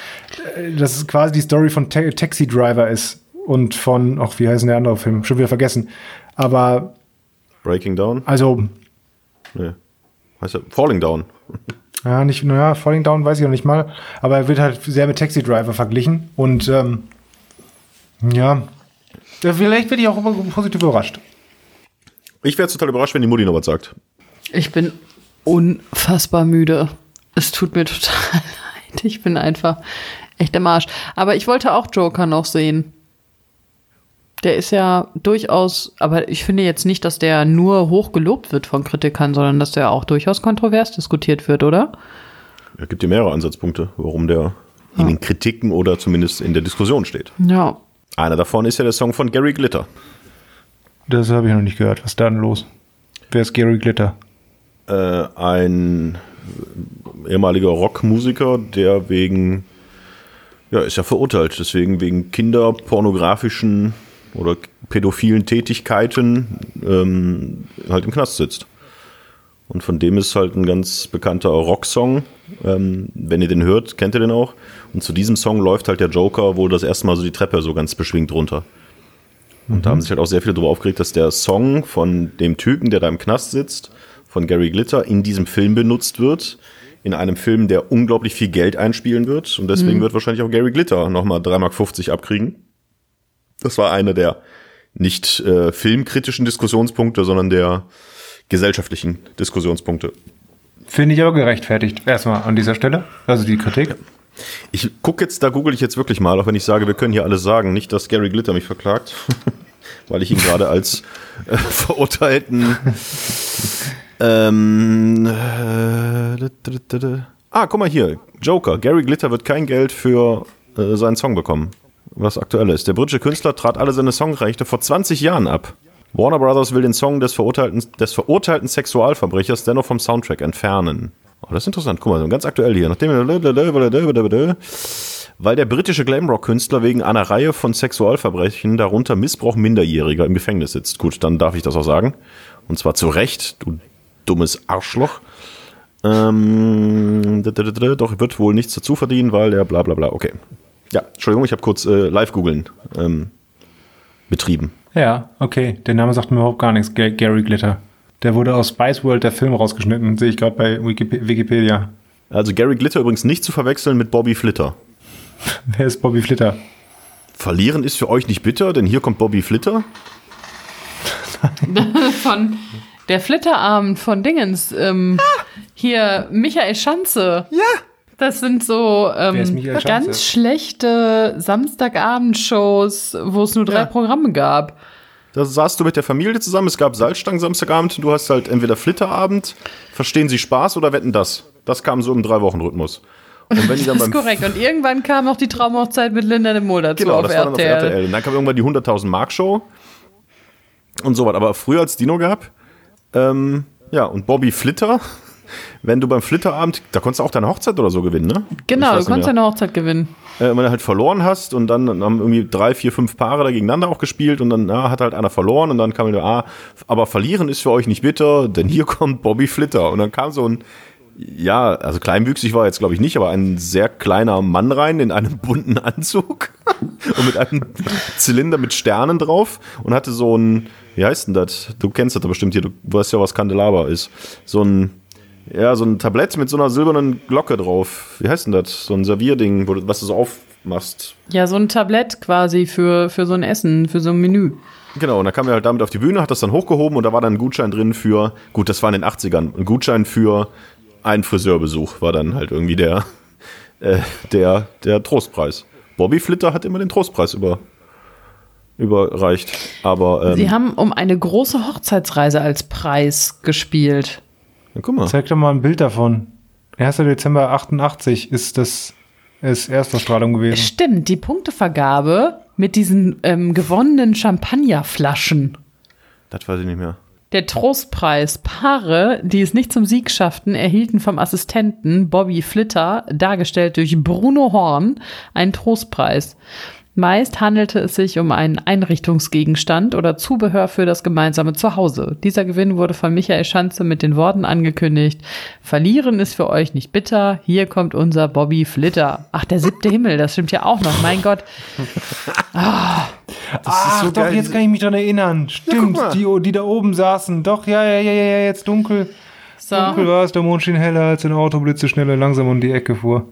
äh, dass es quasi die Story von Ta Taxi Driver ist und von, ach, wie heißt denn der andere Film? Schon wieder vergessen. Aber, Breaking Down? also, Nee. Heißt er Falling Down? [LAUGHS] Ja, nicht, naja, Falling Down weiß ich noch nicht mal, aber er wird halt sehr mit Taxi Driver verglichen und ähm, ja, Ja, vielleicht werde ich auch positiv überrascht. Ich wäre total überrascht, wenn die Mutti noch was sagt. Ich bin unfassbar müde. Es tut mir total [LAUGHS] leid. Ich bin einfach echt im Arsch. Aber ich wollte auch Joker noch sehen. Der ist ja durchaus, aber ich finde jetzt nicht, dass der nur hoch gelobt wird von Kritikern, sondern dass der auch durchaus kontrovers diskutiert wird, oder? Es gibt ja mehrere Ansatzpunkte, warum der in den Kritiken oder zumindest in der Diskussion steht. Ja. Einer davon ist ja der Song von Gary Glitter. Das habe ich noch nicht gehört. Was ist da denn los? Wer ist Gary Glitter? Äh, ein ehemaliger Rockmusiker, der wegen, ja, ist ja verurteilt, deswegen wegen kinderpornografischen oder pädophilen Tätigkeiten ähm, halt im Knast sitzt. Und von dem ist halt ein ganz bekannter Rocksong. Ähm, wenn ihr den hört, kennt ihr den auch. Und zu diesem Song läuft halt der Joker wohl das erste Mal so die Treppe so ganz beschwingt runter. Und da haben sich halt auch sehr viele darüber aufgeregt, dass der Song von dem Typen, der da im Knast sitzt, von Gary Glitter, in diesem Film benutzt wird. In einem Film, der unglaublich viel Geld einspielen wird. Und deswegen wird wahrscheinlich auch Gary Glitter nochmal 3,50 Mark abkriegen. Das war einer der nicht äh, filmkritischen Diskussionspunkte, sondern der gesellschaftlichen Diskussionspunkte. Finde ich aber gerechtfertigt. Erstmal an dieser Stelle. Also die Kritik. Ich gucke jetzt, da google ich jetzt wirklich mal, auch wenn ich sage, wir können hier alles sagen. Nicht, dass Gary Glitter mich verklagt, [LAUGHS] weil ich ihn gerade als äh, verurteilten. [LAUGHS] ähm, äh, ah, guck mal hier. Joker. Gary Glitter wird kein Geld für äh, seinen Song bekommen. Was aktuell ist. Der britische Künstler trat alle seine Songrechte vor 20 Jahren ab. Warner Brothers will den Song des verurteilten, des verurteilten Sexualverbrechers dennoch vom Soundtrack entfernen. Oh, das ist interessant. Guck mal, ganz aktuell hier. Nachdem weil der britische Glamrock-Künstler wegen einer Reihe von Sexualverbrechen, darunter Missbrauch Minderjähriger, im Gefängnis sitzt. Gut, dann darf ich das auch sagen. Und zwar zu Recht, du dummes Arschloch. Ähm, doch wird wohl nichts dazu verdienen, weil der bla bla bla. Okay. Ja, Entschuldigung, ich habe kurz äh, Live-Googeln ähm, betrieben. Ja, okay. Der Name sagt mir überhaupt gar nichts. Ga- Gary Glitter. Der wurde aus Spice World der Film rausgeschnitten, sehe ich gerade bei Wikip- Wikipedia. Also Gary Glitter übrigens nicht zu verwechseln mit Bobby Flitter. [LAUGHS] Wer ist Bobby Flitter? Verlieren ist für euch nicht bitter, denn hier kommt Bobby Flitter. [LAUGHS] Von der Flitterabend von Dingens. Ähm, Hier, Michael Schanze. Ja. Das sind so ähm, Schanze? ganz schlechte Samstagabendshows, wo es nur drei Ja. Programme gab. Da saßt du mit der Familie zusammen, es gab Salzstangen Samstagabend, du hast halt entweder Flitterabend, verstehen Sie Spaß oder wetten das. Das kam so im Drei-Wochen-Rhythmus. Und wenn die dann Das ist beim korrekt. Und irgendwann kam noch die Traumhochzeit mit Linda de dazu Genau, auf, das war dann auf RTL. RTL. Und dann kam irgendwann die 100.000 Mark Show und so was. Aber früher als Dino gab, ähm, ja, und Bobby Flitter, wenn du beim Flitterabend, da konntest du auch deine Hochzeit oder so gewinnen, ne? Genau, du konntest mehr. eine Hochzeit gewinnen. äh, wenn du halt verloren hast und dann haben irgendwie drei, vier, fünf Paare da gegeneinander auch gespielt und dann ah, hat halt einer verloren und dann kam wieder, ah, aber verlieren ist für euch nicht bitter, denn hier [LAUGHS] kommt Bobby Flitter. Und dann kam so ein ja, also kleinwüchsig war er jetzt glaube ich nicht, aber ein sehr kleiner Mann rein in einem bunten Anzug [LAUGHS] und mit einem Zylinder mit Sternen drauf und hatte so ein, wie heißt denn das? Du kennst das bestimmt hier, du weißt ja, was Kandelaber ist. So ein, ja, so ein Tablett mit so einer silbernen Glocke drauf. Wie heißt denn das? So ein Servierding, wo du, was du so aufmachst. Ja, so ein Tablett quasi für, für so ein Essen, für so ein Menü. Genau, und dann kam er halt damit auf die Bühne, hat das dann hochgehoben und da war dann ein Gutschein drin für, gut, das war in den 80ern, ein Gutschein für einen Friseurbesuch war dann halt irgendwie der, [LAUGHS] äh, der, der Trostpreis. Bobby Flitter hat immer den Trostpreis über, überreicht. Aber ähm, Sie haben um eine große Hochzeitsreise als Preis gespielt. Ja, guck mal. Zeig doch mal ein Bild davon. 1. Dezember 88 ist das ist Erstausstrahlung gewesen. Stimmt, die Punktevergabe mit diesen ähm, gewonnenen Champagnerflaschen. Das weiß ich nicht mehr. Der Trostpreis. Paare, die es nicht zum Sieg schafften, erhielten vom Assistenten Bobby Flitter, dargestellt durch Bruno Horn, einen Trostpreis. Meist handelte es sich um einen Einrichtungsgegenstand oder Zubehör für das gemeinsame Zuhause. Dieser Gewinn wurde von Michael Schanze mit den Worten angekündigt: Verlieren ist für euch nicht bitter. Hier kommt unser Bobby Flitter. Ach, der siebte Himmel, das stimmt ja auch noch. Mein Gott. [LAUGHS] Ach, so doch, geil. jetzt kann ich mich dran erinnern. Stimmt, mal. die, die da oben saßen. Doch, ja, ja, ja, ja, ja, jetzt dunkel. So. Dunkel war es, der Mond schien heller, als ein Auto blitze schneller langsam um die Ecke fuhr.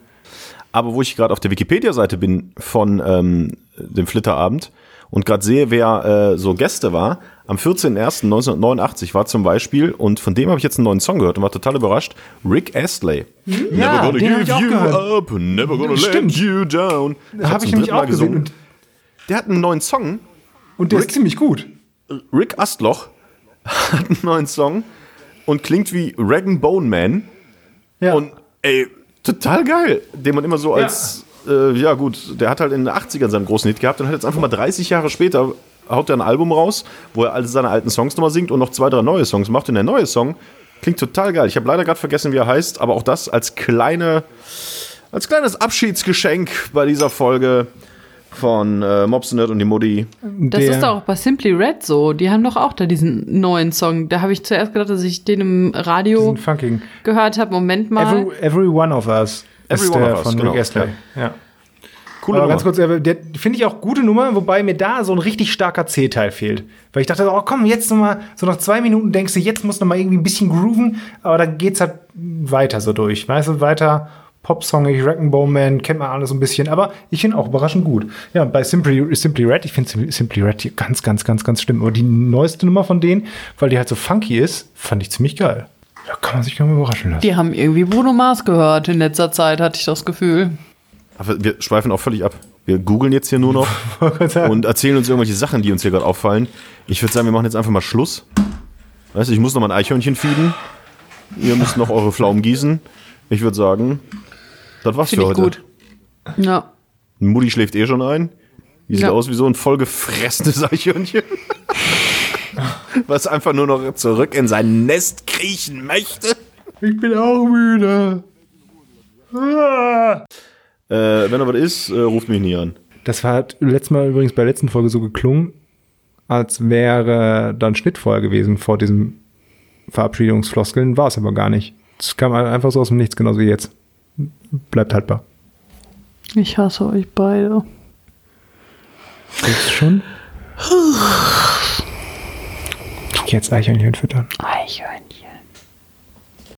Aber wo ich gerade auf der Wikipedia-Seite bin von ähm, dem Flitterabend und gerade sehe, wer äh, so Gäste war, am 14.01.1989 war zum Beispiel, und von dem habe ich jetzt einen neuen Song gehört und war total überrascht, Rick Astley. Ja, den hab ich auch gehört. up, never gonna Stimmt. let you down. Habe Hat's ich nämlich Mal auch gesehen. Und, Der hat einen neuen Song. und der Rick- ist ziemlich gut. Rick Astloch [LAUGHS] hat einen neuen Song und klingt wie Rag Bone Man. Ja. Und ey, total geil. Den man immer so als, ja, äh, ja gut, der hat halt in den 80ern seinen großen Hit gehabt und hat jetzt einfach mal 30 Jahre später haut er ein Album raus, wo er all seine alten Songs nochmal singt und noch zwei, drei neue Songs macht. Und der neue Song klingt total geil. Ich habe leider gerade vergessen, wie er heißt, aber auch das als kleine, als kleines Abschiedsgeschenk bei dieser Folge von äh, Mobs Nerd und die Mutti. Das Der- ist doch auch bei Simply Red so. Die haben doch auch da diesen neuen Song. Da habe ich zuerst gedacht, dass ich den im Radio gehört habe. Moment mal. Every, every One of Us Every ist One der of Us, von genau. Rick Astley. Ja. Coole Aber Nummer. ganz kurz, äh, der finde ich auch gute Nummer, wobei mir da so ein richtig starker C-Teil fehlt. Weil ich dachte, oh komm, jetzt noch mal, so nach zwei Minuten denkst du, jetzt muss noch mal irgendwie ein bisschen grooven, aber dann geht's halt weiter so durch. Weißt du, weiter Popsongig, Bone Man, kennt man alles so ein bisschen, aber ich finde auch überraschend gut. Ja, bei Simply, Simply Red, ich finde Simply Red hier ganz, ganz, ganz, ganz schlimm. Aber die neueste Nummer von denen, weil die halt so funky ist, fand ich ziemlich geil. Da kann man sich gar mal überraschen lassen. Die haben irgendwie Bruno Mars gehört in letzter Zeit, hatte ich das Gefühl. Aber wir schweifen auch völlig ab. Wir googeln jetzt hier nur noch [LAUGHS] Und erzählen uns irgendwelche Sachen, die uns hier gerade auffallen. Ich würde sagen, wir machen jetzt einfach mal Schluss. Weißt du, ich muss noch mal ein Eichhörnchen feeden. Ihr müsst noch eure Pflaumen gießen. Ich würde sagen, das war's Finde für ich heute. gut. Ja. Mutti schläft eh schon ein. Die sieht Ja. aus wie so ein vollgefressenes [LAUGHS] Eichhörnchen. Was einfach nur noch zurück in sein Nest kriechen möchte. ich bin auch müde. Ah. Äh, wenn da was ist, äh, ruft mich nie an. Das war hat letztes Mal übrigens bei der letzten Folge so geklungen, als wäre dann Schnitt vorher gewesen vor diesem Verabschiedungsfloskeln. War es aber gar nicht. Es kam einfach so aus dem Nichts, genauso wie jetzt. Bleibt haltbar. Ich hasse euch beide. Jetzt schon? Ich jetzt Eichhörnchen füttern. Eichhörnchen.